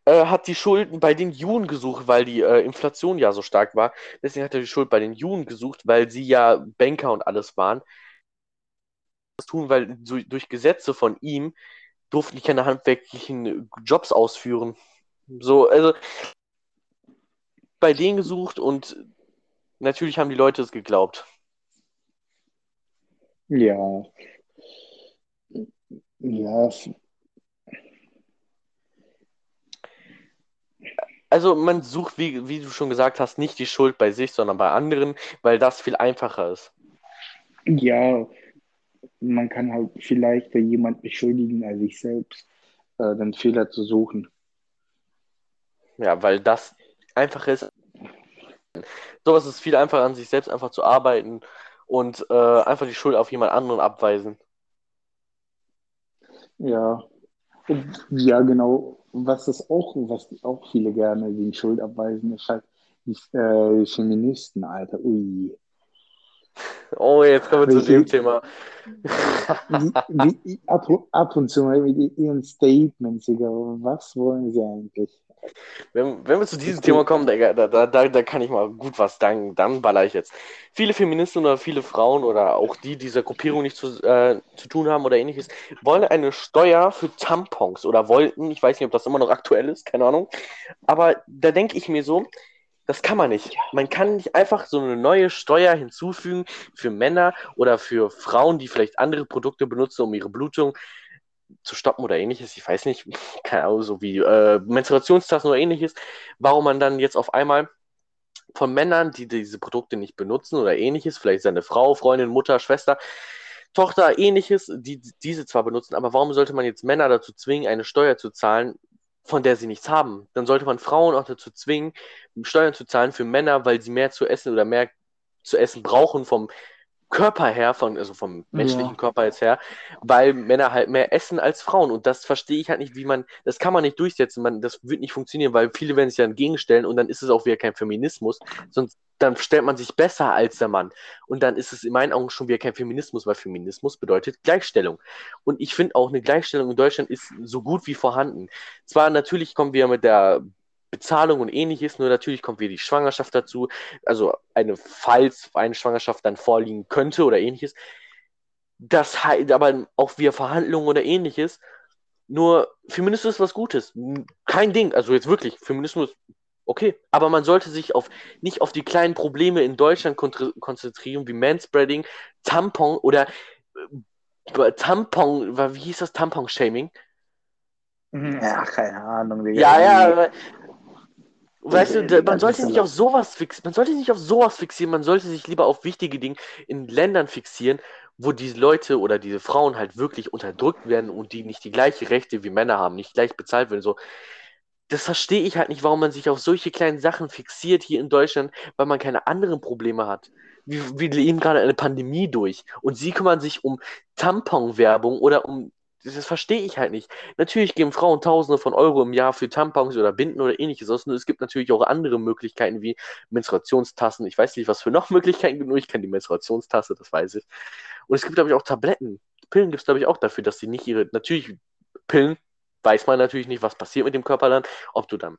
S1: äh, hat die Schulden bei den Juden gesucht, weil die äh, Inflation ja so stark war. Deswegen hat er die Schuld bei den Juden gesucht, weil sie ja Banker und alles waren. Das tun, weil durch Gesetze von ihm durften die keine handwerklichen Jobs ausführen. So, also bei denen gesucht und natürlich haben die Leute es geglaubt.
S2: ja. Ja,
S1: Also man sucht, wie, wie du schon gesagt hast, nicht die Schuld bei sich, sondern bei anderen, weil das viel einfacher ist.
S2: ja, man kann halt vielleicht jemand beschuldigen als sich selbst, äh, den Fehler zu suchen.
S1: Ja, weil das einfach ist. Sowas ist viel einfacher an sich selbst einfach zu arbeiten und äh, einfach die Schuld auf jemand anderen abweisen.
S2: Ja. Und ja, genau. Was das auch, was auch viele gerne die Schuld abweisen, ist halt die äh, Feministen, Alter. Ui.
S1: Oh, jetzt kommen wir zu dem Thema.
S2: Die, die, ab, ab und zu mal mit ihren Statements, Digga. Was wollen sie eigentlich?
S1: Wenn, wenn wir zu diesem Thema kommen, da, da, da, da kann ich mal gut was sagen. Dann baller ich jetzt. Viele Feministen oder viele Frauen oder auch die dieser Gruppierung nicht zu, äh, zu tun haben oder ähnliches, wollen eine Steuer für Tampons oder wollten, ich weiß nicht, ob das immer noch aktuell ist, keine Ahnung. Aber da denke ich mir so, das kann man nicht. Man kann nicht einfach so eine neue Steuer hinzufügen für Männer oder für Frauen, die vielleicht andere Produkte benutzen, um ihre Blutung zu stoppen oder ähnliches. Ich weiß nicht, keine Ahnung, so wie äh, Menstruationstassen oder ähnliches. Warum man dann jetzt auf einmal von Männern, die diese Produkte nicht benutzen oder ähnliches, vielleicht seine Frau, Freundin, Mutter, Schwester, Tochter, ähnliches, die diese zwar benutzen, aber warum sollte man jetzt Männer dazu zwingen, eine Steuer zu zahlen, von der sie nichts haben? Dann sollte man Frauen auch dazu zwingen, Steuern zu zahlen für Männer, weil sie mehr zu essen oder mehr zu essen brauchen vom Körper her, von, also vom menschlichen
S2: Ja.
S1: Körper jetzt her, weil Männer halt mehr essen als Frauen. Und das verstehe ich halt nicht, wie man, das kann man nicht durchsetzen, man, das wird nicht funktionieren, weil viele werden sich dann entgegenstellen und dann ist es auch wieder kein Feminismus, sonst dann stellt man sich besser als der Mann. Und dann ist es in meinen Augen schon wieder kein Feminismus, weil Feminismus bedeutet Gleichstellung. Und ich finde auch, eine Gleichstellung in Deutschland ist so gut wie vorhanden. Zwar natürlich kommen wir mit der Bezahlung und ähnliches, nur natürlich kommt wieder die Schwangerschaft dazu, also eine, falls eine Schwangerschaft dann vorliegen könnte oder ähnliches. Das heißt aber auch wieder Verhandlungen oder ähnliches. Nur Feminismus ist was Gutes. Kein Ding. Also jetzt wirklich, Feminismus, okay. Aber man sollte sich auf, nicht auf die kleinen Probleme in Deutschland kon- konzentrieren, wie Manspreading, Tampon oder äh, Tampon, wie hieß das Tampon-Shaming?
S2: Ja, keine Ahnung, Digga.
S1: Ja, ja, Weißt du, da- man sollte sich auf sowas fixieren, man sollte sich auf sowas fixieren, man sollte sich lieber auf wichtige Dinge in Ländern fixieren, wo diese Leute oder diese Frauen halt wirklich unterdrückt werden und die nicht die gleichen Rechte wie Männer haben, nicht gleich bezahlt werden, so. Das verstehe ich halt nicht, warum man sich auf solche kleinen Sachen fixiert hier in Deutschland, weil man keine anderen Probleme hat. Wir, wir leben gerade eine Pandemie durch und sie kümmern sich um Tampon-Werbung oder um. Das verstehe ich halt nicht. Natürlich geben Frauen Tausende von Euro im Jahr für Tampons oder Binden oder ähnliches aus. Und es gibt natürlich auch andere Möglichkeiten wie Menstruationstassen. Ich weiß nicht, was für noch Möglichkeiten gibt, nur ich kenne die Menstruationstasse, das weiß ich. Und es gibt, glaube ich, auch Tabletten. Pillen gibt es, glaube ich, auch dafür, dass sie nicht ihre. Natürlich, Pillen weiß man natürlich nicht, was passiert mit dem Körper dann, ob du dann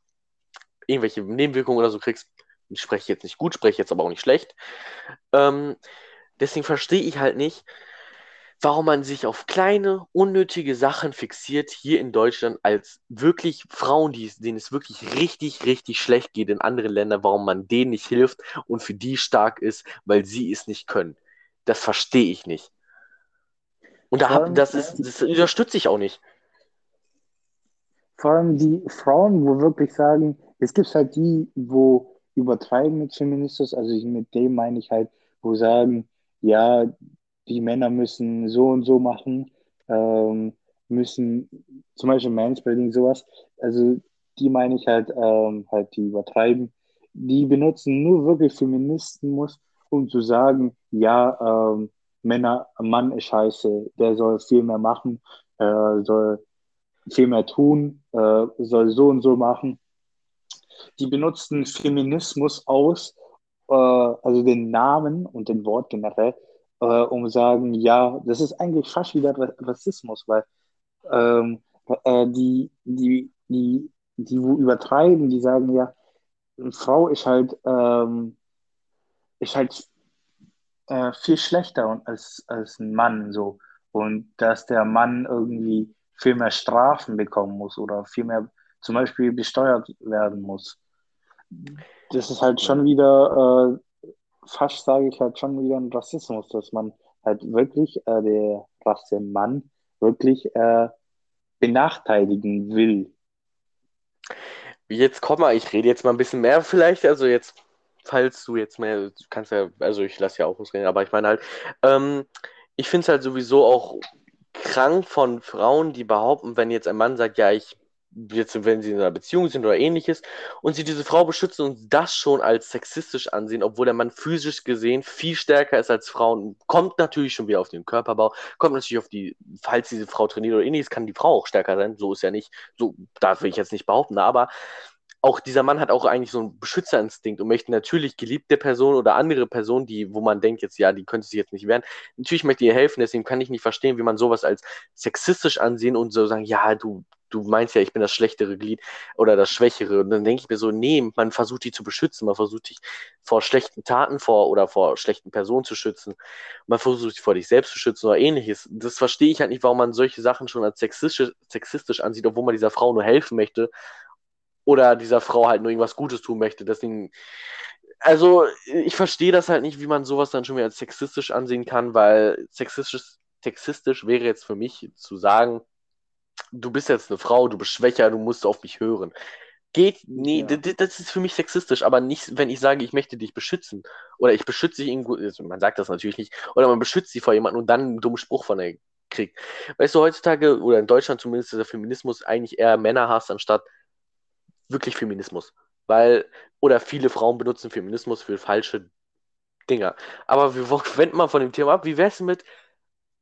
S1: irgendwelche Nebenwirkungen oder so kriegst. Ich spreche jetzt nicht gut, spreche jetzt aber auch nicht schlecht. Ähm, deswegen verstehe ich halt nicht, warum man sich auf kleine, unnötige Sachen fixiert hier in Deutschland als wirklich Frauen, die, denen es wirklich richtig, richtig schlecht geht in anderen Ländern, warum man denen nicht hilft und für die stark ist, weil sie es nicht können. Das verstehe ich nicht. Und da hab, das ist, das unterstütze ich auch nicht.
S2: Vor allem die Frauen, wo wirklich sagen, es gibt halt die, wo übertreiben mit Feminismus, also mit dem meine ich halt, wo sagen, ja, die Männer müssen so und so machen, ähm, müssen zum Beispiel Manspreading, sowas, also die meine ich halt, ähm, halt die übertreiben, die benutzen nur wirklich Feminismus, um zu sagen, ja, ähm, Männer, Mann ist scheiße, der soll viel mehr machen, äh, soll viel mehr tun, äh, soll so und so machen. Die benutzen Feminismus aus, äh, also den Namen und den Wort generell, äh, um sagen, ja, das ist eigentlich fast wieder Ra- Rassismus, weil ähm, äh, die, die, die, die wo übertreiben, die sagen, ja, eine Frau ist halt, ähm, ist halt äh, viel schlechter als, als ein Mann so. Und dass der Mann irgendwie viel mehr Strafen bekommen muss oder viel mehr zum Beispiel besteuert werden muss. Das ist halt schon wieder, äh, fast sage ich halt schon wieder ein Rassismus, dass man halt wirklich äh, der Rasse Mann wirklich äh, benachteiligen will.
S1: Jetzt komm mal, ich rede jetzt mal ein bisschen mehr vielleicht, also jetzt, falls du jetzt mehr, du kannst ja, also ich lasse ja auch ausreden, aber ich meine halt, ähm, ich finde es halt sowieso auch krank von Frauen, die behaupten, wenn jetzt ein Mann sagt, ja, ich, jetzt, wenn sie in einer Beziehung sind oder ähnliches, und sie diese Frau beschützen und das schon als sexistisch ansehen, obwohl der Mann physisch gesehen viel stärker ist als Frauen, kommt natürlich schon wieder auf den Körperbau, kommt natürlich auf die, falls diese Frau trainiert oder ähnliches, kann die Frau auch stärker sein, so ist ja nicht, so, da will ich jetzt nicht behaupten, aber auch dieser Mann hat auch eigentlich so einen Beschützerinstinkt und möchte natürlich geliebte Person oder andere Person, die, wo man denkt jetzt, ja, die könnte sich jetzt nicht wehren, natürlich möchte ihr helfen, deswegen kann ich nicht verstehen, wie man sowas als sexistisch ansehen und so sagen, ja, du, du meinst ja, ich bin das schlechtere Glied oder das Schwächere. Und dann denke ich mir so, nee, man versucht die zu beschützen, man versucht dich vor schlechten Taten vor oder vor schlechten Personen zu schützen. Man versucht dich vor dich selbst zu schützen oder ähnliches. Das verstehe ich halt nicht, warum man solche Sachen schon als sexistisch, sexistisch ansieht, obwohl man dieser Frau nur helfen möchte oder dieser Frau halt nur irgendwas Gutes tun möchte. Deswegen, also ich verstehe das halt nicht, wie man sowas dann schon wieder als sexistisch ansehen kann, weil sexistisch, sexistisch wäre jetzt für mich zu sagen, du bist jetzt eine Frau, du bist schwächer, du musst auf mich hören. Geht, nee,
S2: Ja.
S1: das ist für mich sexistisch, aber nicht, wenn ich sage, ich möchte dich beschützen. Oder ich beschütze dich irgendwo, also man sagt das natürlich nicht, oder man beschützt sie vor jemandem und dann einen dummen Spruch von der kriegt. Weißt du, heutzutage, oder in Deutschland zumindest, ist der Feminismus eigentlich eher Männerhass anstatt wirklich Feminismus. Weil, oder viele Frauen benutzen Feminismus für falsche Dinger. Aber wir wenden mal von dem Thema ab. Wie wär's mit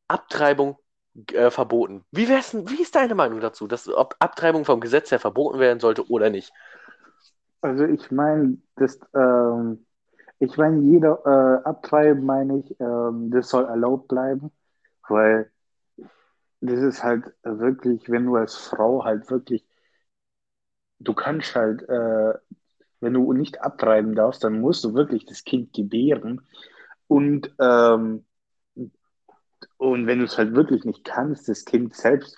S1: Abtreibung äh, verboten? Wie wär's, wie ist deine Meinung dazu, dass ob Abtreibung vom Gesetz her verboten werden sollte oder nicht?
S2: Also ich meine, das, ähm, ich meine, jeder äh, Abtreiben, meine ich, ähm, das soll erlaubt bleiben, weil das ist halt wirklich, wenn du als Frau halt wirklich, du kannst halt, äh, wenn du nicht abtreiben darfst, dann musst du wirklich das Kind gebären und ähm, und wenn du es halt wirklich nicht kannst, das Kind selbst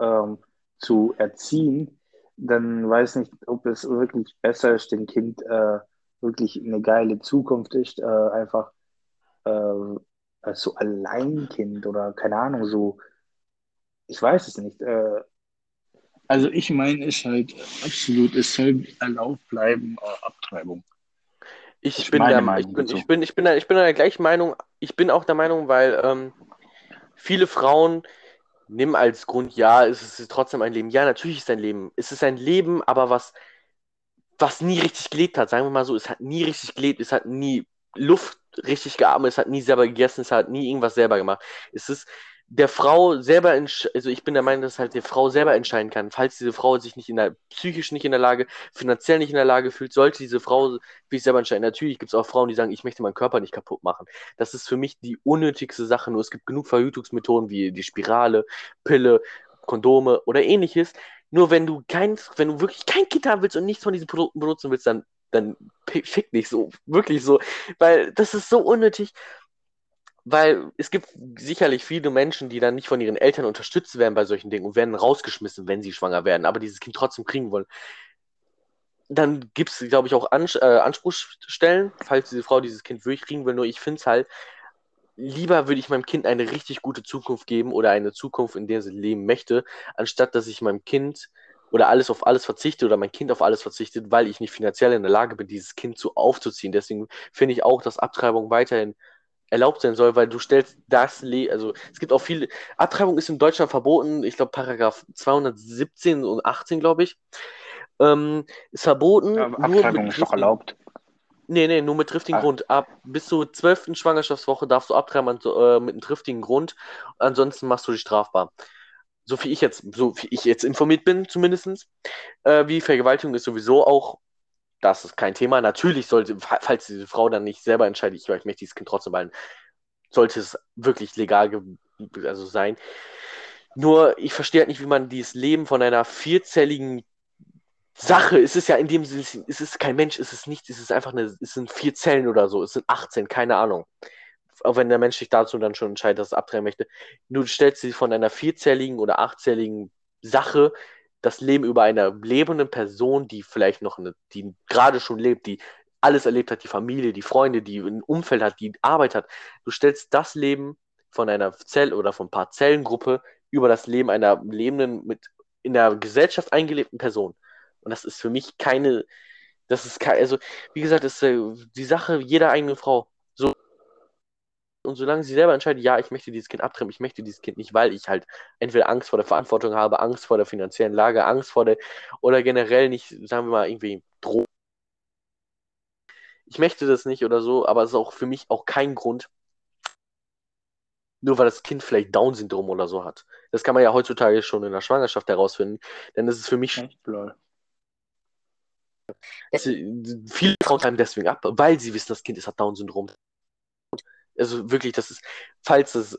S2: ähm, zu erziehen, dann weiß nicht, ob es wirklich besser ist, dem Kind äh, wirklich eine geile Zukunft ist, äh, einfach äh, als so Alleinkind oder keine Ahnung, so, ich weiß es nicht. Äh, also ich meine, es halt absolut, es soll erlaubt bleiben, äh, Abtreibung.
S1: Ich bin, der, ich, bin, ich, bin, ich, bin, ich bin der gleichen Meinung. Ich bin auch der Meinung, weil ähm, viele Frauen nehmen als Grund, ja, es ist trotzdem ein Leben. Ja, natürlich ist es ein Leben. Es ist ein Leben, aber was was nie richtig gelebt hat, sagen wir mal so, es hat nie richtig gelebt, es hat nie Luft richtig geatmet, es hat nie selber gegessen, es hat nie irgendwas selber gemacht. Es ist der Frau selber, also ich bin der Meinung, dass halt die Frau selber entscheiden kann, falls diese Frau sich nicht in der, psychisch nicht in der Lage, finanziell nicht in der Lage fühlt, sollte diese Frau sich selber entscheiden. Natürlich gibt es auch Frauen, die sagen, ich möchte meinen Körper nicht kaputt machen. Das ist für mich die unnötigste Sache, nur es gibt genug Verhütungsmethoden wie die Spirale, Pille, Kondome oder ähnliches, nur wenn du kein, wenn du wirklich kein Kind haben willst und nichts von diesen Produkten benutzen willst, dann, dann fick nicht so. Wirklich so. Weil das ist so unnötig. Weil es gibt sicherlich viele Menschen, die dann nicht von ihren Eltern unterstützt werden bei solchen Dingen und werden rausgeschmissen, wenn sie schwanger werden, aber dieses Kind trotzdem kriegen wollen. Dann gibt es, glaube ich, auch Ans äh, Anspruchsstellen, falls diese Frau dieses Kind wirklich kriegen will. Nur ich finde es halt, lieber würde ich meinem Kind eine richtig gute Zukunft geben oder eine Zukunft, in der sie leben möchte, anstatt dass ich meinem Kind oder alles auf alles verzichte oder mein Kind auf alles verzichtet, weil ich nicht finanziell in der Lage bin, dieses Kind so aufzuziehen. Deswegen finde ich auch, dass Abtreibung weiterhin erlaubt sein soll, weil du stellst das, Le also es gibt auch viele, Abtreibung ist in Deutschland verboten, ich glaube Paragraph 217 und 18, glaube ich, ähm, ist verboten.
S2: Ja, Abtreibung ist doch erlaubt.
S1: Nee, nee, nur mit triftigen ah. Grund. Ab bis zur zwölften Schwangerschaftswoche darfst du abtreiben äh, mit einem triftigen Grund. Ansonsten machst du dich strafbar. So wie ich jetzt, so wie ich jetzt informiert bin, zumindest. Äh, wie Vergewaltigung ist sowieso auch, das ist kein Thema. Natürlich sollte, falls diese Frau dann nicht selber entscheidet, ich, ich möchte dieses Kind trotzdem behalten, sollte es wirklich legal also sein. Nur, ich verstehe halt nicht, wie man dieses Leben von einer vierzelligen Sache. Es ist ja in dem Sinne, es ist kein Mensch, es ist nichts, es ist einfach eine, es sind vier Zellen oder so, es sind 18, keine Ahnung. Auch wenn der Mensch sich dazu dann schon entscheidet, dass es abtreiben möchte. Du stellst dir von einer vierzelligen oder achtzelligen Sache das Leben über einer lebenden Person, die vielleicht noch eine, die gerade schon lebt, die alles erlebt hat, die Familie, die Freunde, die ein Umfeld hat, die Arbeit hat. Du stellst das Leben von einer Zell- oder von ein paar Zellengruppe über das Leben einer lebenden, mit in der Gesellschaft eingelebten Person. Und das ist für mich keine, das ist kein, also, wie gesagt, ist äh, die Sache jeder eigenen Frau. Und solange sie selber entscheidet, ja, ich möchte dieses Kind abtreiben, ich möchte dieses Kind nicht, weil ich halt entweder Angst vor der Verantwortung habe, Angst vor der finanziellen Lage, Angst vor der, oder generell nicht, sagen wir mal, irgendwie drohen. Ich möchte das nicht oder so, aber es ist auch für mich auch kein Grund, nur weil das Kind vielleicht Down-Syndrom oder so hat. Das kann man ja heutzutage schon in der Schwangerschaft herausfinden, denn das ist für mich Echt, viele Frauen treiben deswegen ab, weil sie wissen, das Kind ist hat Down-Syndrom. Also wirklich, das ist, falls das,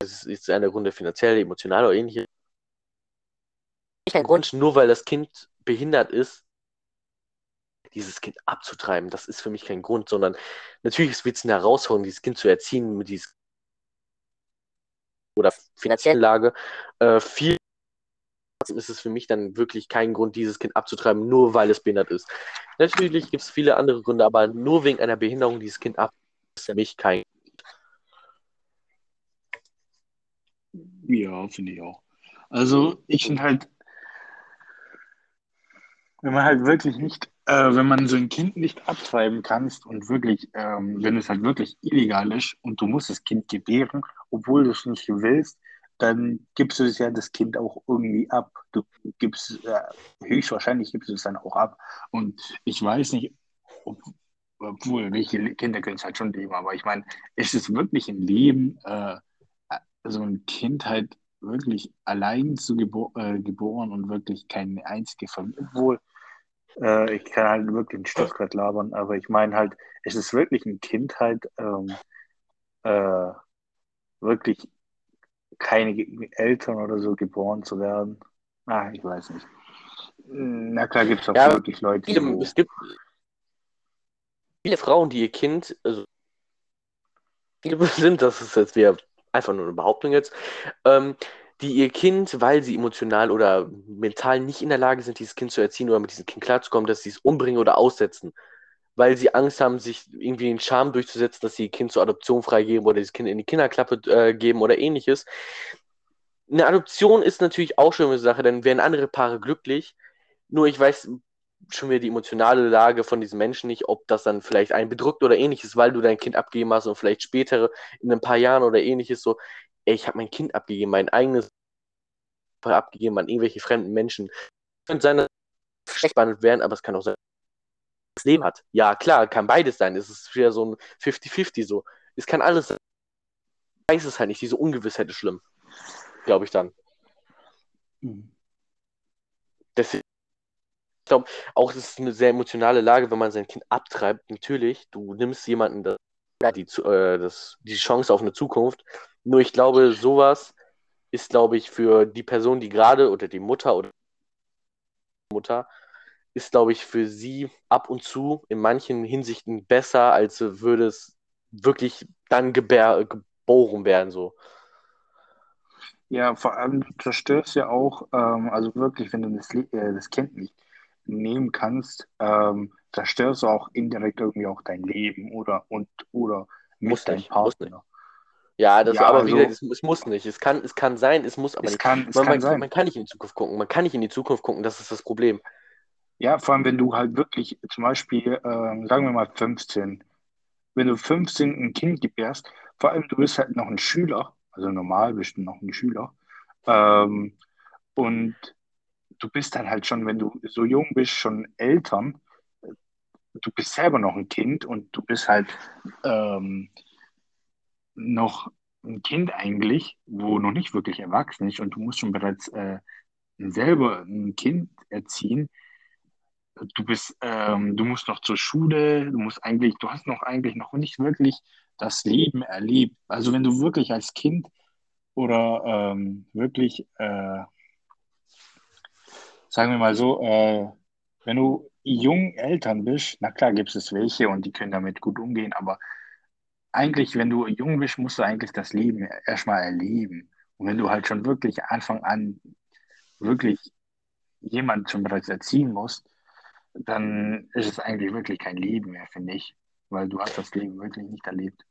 S1: das ist einer Gründe finanziell, emotional oder ähnliches, nicht ein Grund, nur weil das Kind behindert ist, dieses Kind abzutreiben. Das ist für mich kein Grund, sondern natürlich wird es eine Herausforderung, dieses Kind zu erziehen mit dieses oder finanziellen Lage. Äh, viel ist es für mich dann wirklich kein Grund, dieses Kind abzutreiben, nur weil es behindert ist. Natürlich gibt es viele andere Gründe, aber nur wegen einer Behinderung dieses Kind ab ist für mich kein
S2: Ja, finde ich auch. Also ich finde halt, wenn man halt wirklich nicht, äh, wenn man so ein Kind nicht abtreiben kannst und wirklich, ähm, wenn es halt wirklich illegal ist und du musst das Kind gebären, obwohl du es nicht willst, dann gibst du es ja das Kind auch irgendwie ab. Du gibst, äh, höchstwahrscheinlich gibst du es dann auch ab. Und ich weiß nicht, ob, obwohl, welche Kinder können es halt schon leben, aber ich meine, ist es wirklich ein Leben, äh, so ein Kind halt wirklich allein zu gebo äh, geboren und wirklich keine einzige Familie, obwohl, äh, ich kann halt wirklich den Stoff gerade labern, aber ich meine halt, es ist wirklich ein Kind halt, ähm, äh, wirklich keine Eltern oder so geboren zu werden. Ah, ich weiß nicht. Na klar gibt es auch ja, wirklich Leute.
S1: Es gibt viele Frauen, die ihr Kind, also viele sind, das ist jetzt wieder einfach nur eine Behauptung jetzt, ähm, die ihr Kind, weil sie emotional oder mental nicht in der Lage sind, dieses Kind zu erziehen oder mit diesem Kind klarzukommen, dass sie es umbringen oder aussetzen, weil sie Angst haben, sich irgendwie den Charme durchzusetzen, dass sie ihr Kind zur Adoption freigeben oder das Kind in die Kinderklappe äh, geben oder ähnliches. Eine Adoption ist natürlich auch schon eine Sache, dann wären andere Paare glücklich. Nur ich weiß schon wieder die emotionale Lage von diesen Menschen nicht, ob das dann vielleicht einen bedrückt oder ähnliches, weil du dein Kind abgegeben hast und vielleicht später in ein paar Jahren oder ähnliches so, ey, ich habe mein Kind abgegeben, mein eigenes abgegeben an irgendwelche fremden Menschen. Es könnte sein, dass behandelt werden, aber es kann auch sein, dass das Leben hat. Ja, klar, kann beides sein. Es ist wieder so ein 50-50 so. Es kann alles sein. Ich weiß es halt nicht. Diese Ungewissheit ist schlimm. Glaube ich dann. Mhm. Deswegen glaube, auch das ist eine sehr emotionale Lage, wenn man sein Kind abtreibt. Natürlich, du nimmst jemanden das, die, äh, das, die Chance auf eine Zukunft. Nur ich glaube, sowas ist, glaube ich, für die Person, die gerade oder die Mutter oder Mutter, ist, glaube ich, für sie ab und zu in manchen Hinsichten besser, als würde es wirklich dann gebär, geboren werden. So.
S2: Ja, vor allem du zerstörst ja auch, ähm, also wirklich, wenn du das, äh, das Kind nicht nehmen kannst, ähm, zerstörst du auch indirekt irgendwie auch dein Leben oder und oder
S1: muss nicht, Partner. Ja, das ja, aber also, wieder, es, es, muss nicht. Es kann, es kann sein, es muss aber
S2: es
S1: nicht.
S2: Kann, es
S1: man,
S2: kann
S1: man,
S2: sein.
S1: man kann nicht in die Zukunft gucken. Man kann nicht in die Zukunft gucken, das ist das Problem.
S2: Ja, vor allem, wenn du halt wirklich, zum Beispiel, ähm, sagen wir mal 15, wenn du 15 ein Kind gebärst, vor allem du bist halt noch ein Schüler, also normal bist du noch ein Schüler, ähm, und du bist dann halt schon, wenn du so jung bist, schon Eltern. Du bist selber noch ein Kind und du bist halt ähm, noch ein Kind eigentlich, wo noch nicht wirklich erwachsen ist und du musst schon bereits äh, selber ein Kind erziehen. Du bist, ähm, du musst noch zur Schule, du musst eigentlich, du hast noch eigentlich noch nicht wirklich das Leben erlebt. Also wenn du wirklich als Kind oder ähm, wirklich äh, sagen wir mal so, äh, wenn du jung Eltern bist, na klar gibt es welche und die können damit gut umgehen, aber eigentlich, wenn du jung bist, musst du eigentlich das Leben erstmal erleben. Und wenn du halt schon wirklich Anfang an wirklich jemand schon bereits erziehen musst, dann ist es eigentlich wirklich kein Leben mehr, finde ich, weil du hast das Leben wirklich nicht erlebt.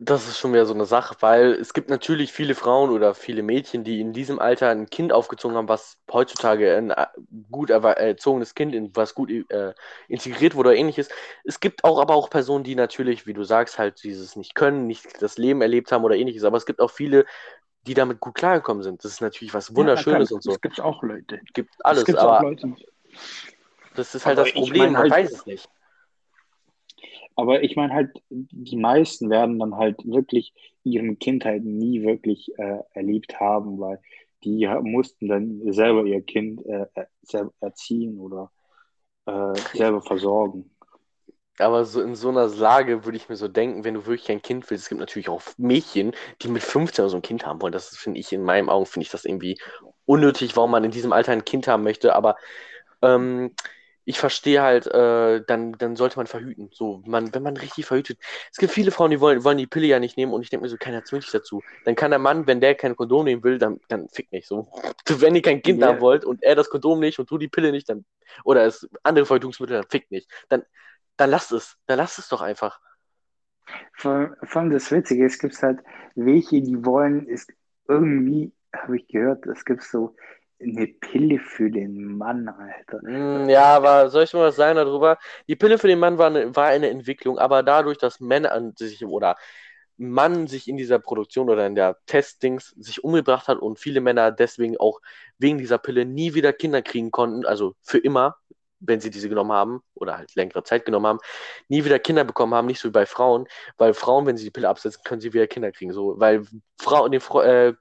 S1: Das ist schon wieder so eine Sache, weil es gibt natürlich viele Frauen oder viele Mädchen, die in diesem Alter ein Kind aufgezogen haben, was heutzutage ein äh, gut erzogenes Kind, in was gut äh, integriert wurde oder ähnliches. Es gibt auch aber auch Personen, die natürlich, wie du sagst, halt dieses nicht können, nicht das Leben erlebt haben oder ähnliches. Aber es gibt auch viele, die damit gut klargekommen sind. Das ist natürlich was Wunderschönes ja, und so.
S2: Es gibt auch Leute.
S1: Es gibt alles, es aber das ist halt aber das Problem, man halt, weiß es nicht.
S2: Aber ich meine halt, die meisten werden dann halt wirklich ihre Kindheit nie wirklich äh, erlebt haben, weil die mussten dann selber ihr Kind äh, selber erziehen oder äh, selber versorgen.
S1: Aber so in so einer Lage würde ich mir so denken, wenn du wirklich ein Kind willst, es gibt natürlich auch Mädchen, die mit 15 so ein Kind haben wollen. Das finde ich in meinen Augen, finde ich das irgendwie unnötig, warum man in diesem Alter ein Kind haben möchte. Aber ähm, ich verstehe halt, äh, dann, dann sollte man verhüten. So, man, wenn man richtig verhütet. Es gibt viele Frauen, die wollen, wollen die Pille ja nicht nehmen und ich denke mir so, keiner zwingt dich dazu. Dann kann der Mann, wenn der kein Kondom nehmen will, dann, dann fick nicht. So, wenn ihr kein Kind yeah. haben wollt und er das Kondom nicht und du die Pille nicht, dann, oder es andere Verhütungsmittel, dann fick nicht. Dann, dann lasst es. Dann lasst es doch einfach.
S2: Vor, vor allem das Witzige, es gibt halt welche, die wollen, ist irgendwie, habe ich gehört, es gibt so eine Pille für den Mann, Alter.
S1: Mm, ja, aber soll ich mal was sagen darüber? Die Pille für den Mann war eine, war eine Entwicklung, aber dadurch, dass Männer an sich oder Mann sich in dieser Produktion oder in der Testings sich umgebracht hat und viele Männer deswegen auch wegen dieser Pille nie wieder Kinder kriegen konnten, also für immer, wenn sie diese genommen haben oder halt längere Zeit genommen haben, nie wieder Kinder bekommen haben, nicht so wie bei Frauen, weil Frauen, wenn sie die Pille absetzen, können sie wieder Kinder kriegen. So, weil Frauen, den, äh,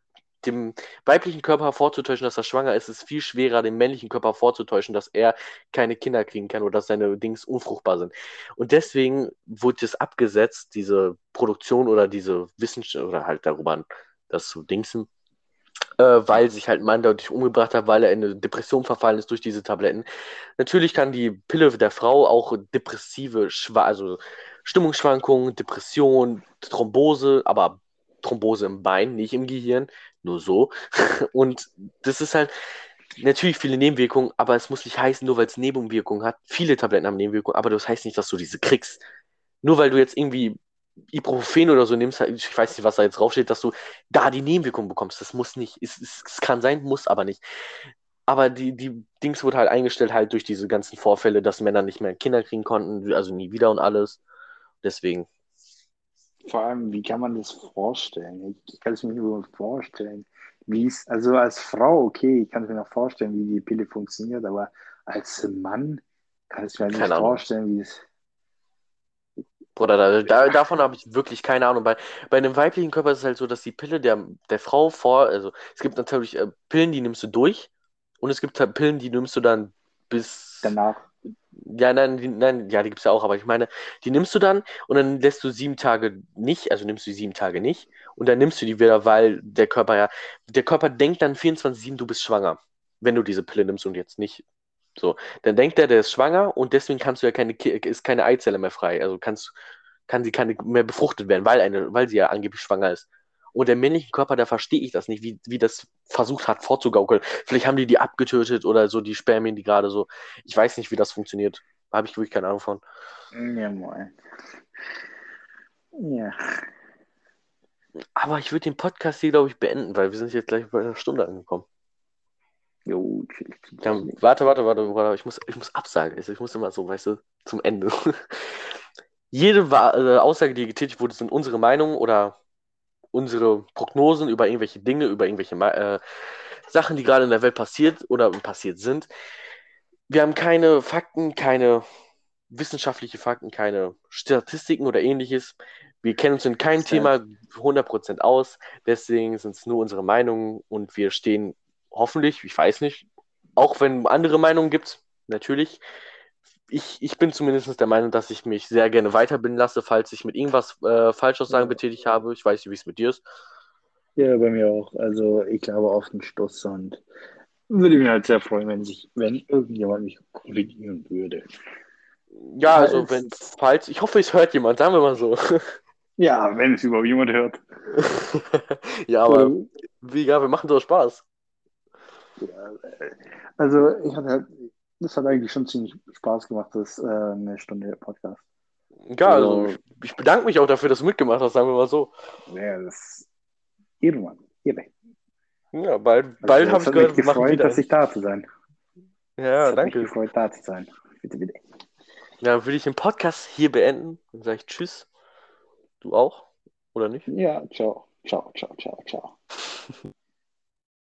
S1: dem weiblichen Körper vorzutäuschen, dass er schwanger ist, ist viel schwerer, dem männlichen Körper vorzutäuschen, dass er keine Kinder kriegen kann oder dass seine Dings unfruchtbar sind. Und deswegen wurde es abgesetzt, diese Produktion oder diese Wissenschaft oder halt darüber, das zu dingsen, äh, weil sich halt Mann dadurch umgebracht hat, weil er in eine Depression verfallen ist durch diese Tabletten. Natürlich kann die Pille der Frau auch depressive, also Stimmungsschwankungen, Depression, Thrombose, aber Thrombose im Bein, nicht im Gehirn, nur so. Und das ist halt natürlich viele Nebenwirkungen, aber es muss nicht heißen, nur weil es Nebenwirkungen hat. Viele Tabletten haben Nebenwirkungen, aber das heißt nicht, dass du diese kriegst. Nur weil du jetzt irgendwie Ibuprofen oder so nimmst, ich weiß nicht, was da jetzt draufsteht, dass du da die Nebenwirkungen bekommst. Das muss nicht. Es, es, es kann sein, muss aber nicht. Aber die, die Dings wurde halt eingestellt halt durch diese ganzen Vorfälle, dass Männer nicht mehr Kinder kriegen konnten, also nie wieder und alles. Deswegen.
S2: Vor allem, wie kann man das vorstellen? Ich kann es mir nur vorstellen. Wie es, also als Frau, okay, ich kann es mir noch vorstellen, wie die Pille funktioniert, aber als Mann kann ich mir nicht vorstellen, wie es.
S1: Bruder, da, da, davon habe ich wirklich keine Ahnung. Bei, bei einem weiblichen Körper ist es halt so, dass die Pille der, der Frau vor, also es gibt natürlich äh, Pillen, die nimmst du durch und es gibt halt Pillen, die nimmst du dann bis.
S2: Danach.
S1: Ja, nein, die, nein, ja, die gibt es ja auch, aber ich meine, die nimmst du dann und dann lässt du sieben Tage nicht, also nimmst du die sieben Tage nicht und dann nimmst du die wieder, weil der Körper ja, der Körper denkt dann 24-7, du bist schwanger, wenn du diese Pille nimmst und jetzt nicht. So, dann denkt er, der ist schwanger und deswegen kannst du ja keine, ist keine Eizelle mehr frei, also kannst, kann sie keine mehr befruchtet werden, weil, eine, weil sie ja angeblich schwanger ist. Und der männliche Körper, da verstehe ich das nicht, wie, wie das versucht hat vorzugaukeln. Vielleicht haben die die abgetötet oder so, die Spermien, die gerade so. Ich weiß nicht, wie das funktioniert. Da habe ich wirklich keine Ahnung von.
S2: Ja, moin. Ja.
S1: Aber ich würde den Podcast hier, glaube ich, beenden, weil wir sind jetzt gleich bei einer Stunde angekommen.
S2: Jo,
S1: Dann, warte, warte, warte, warte, ich muss, ich muss absagen. Also ich muss immer so, weißt du, zum Ende. Jede äh, Aussage, die getätigt wurde, sind unsere Meinungen oder unsere Prognosen über irgendwelche Dinge, über irgendwelche äh, Sachen, die gerade in der Welt passiert oder passiert sind. Wir haben keine Fakten, keine wissenschaftliche Fakten, keine Statistiken oder ähnliches. Wir kennen uns in keinem Thema 100% aus, deswegen sind es nur unsere Meinungen und wir stehen hoffentlich, ich weiß nicht, auch wenn andere Meinungen gibt, natürlich, ich, ich bin zumindest der Meinung, dass ich mich sehr gerne weiterbilden lasse, falls ich mit irgendwas äh, Falschaussagen betätigt habe. Ich weiß nicht, wie es mit dir ist.
S2: Ja, bei mir auch. Also ich glaube auf den Stoß und würde mich halt sehr freuen, wenn sich, wenn irgendjemand mich korrigieren würde.
S1: Ja, also wenn, falls, ich hoffe, es hört jemand, sagen wir mal so.
S2: Ja, wenn es überhaupt jemand hört.
S1: ja, aber wie gesagt, wir machen doch Spaß.
S2: Ja, äh, also ich hatte halt das hat eigentlich schon ziemlich Spaß gemacht, das äh, eine Stunde Podcast.
S1: Ja, also, also ich bedanke mich auch dafür, dass du mitgemacht hast, sagen wir mal so.
S2: Ja, das irgendwann. Hierbei.
S1: Ja, bald, also, bald habe ich gehört,
S2: mich gefreut, dass ich da zu sein.
S1: Ja,
S2: das
S1: danke.
S2: Mich gefreut, da zu sein. Bitte, bitte.
S1: Ja, würde ich den Podcast hier beenden und sage ich Tschüss. Du auch? Oder nicht?
S2: Ja, ciao. Ciao, ciao, ciao, ciao.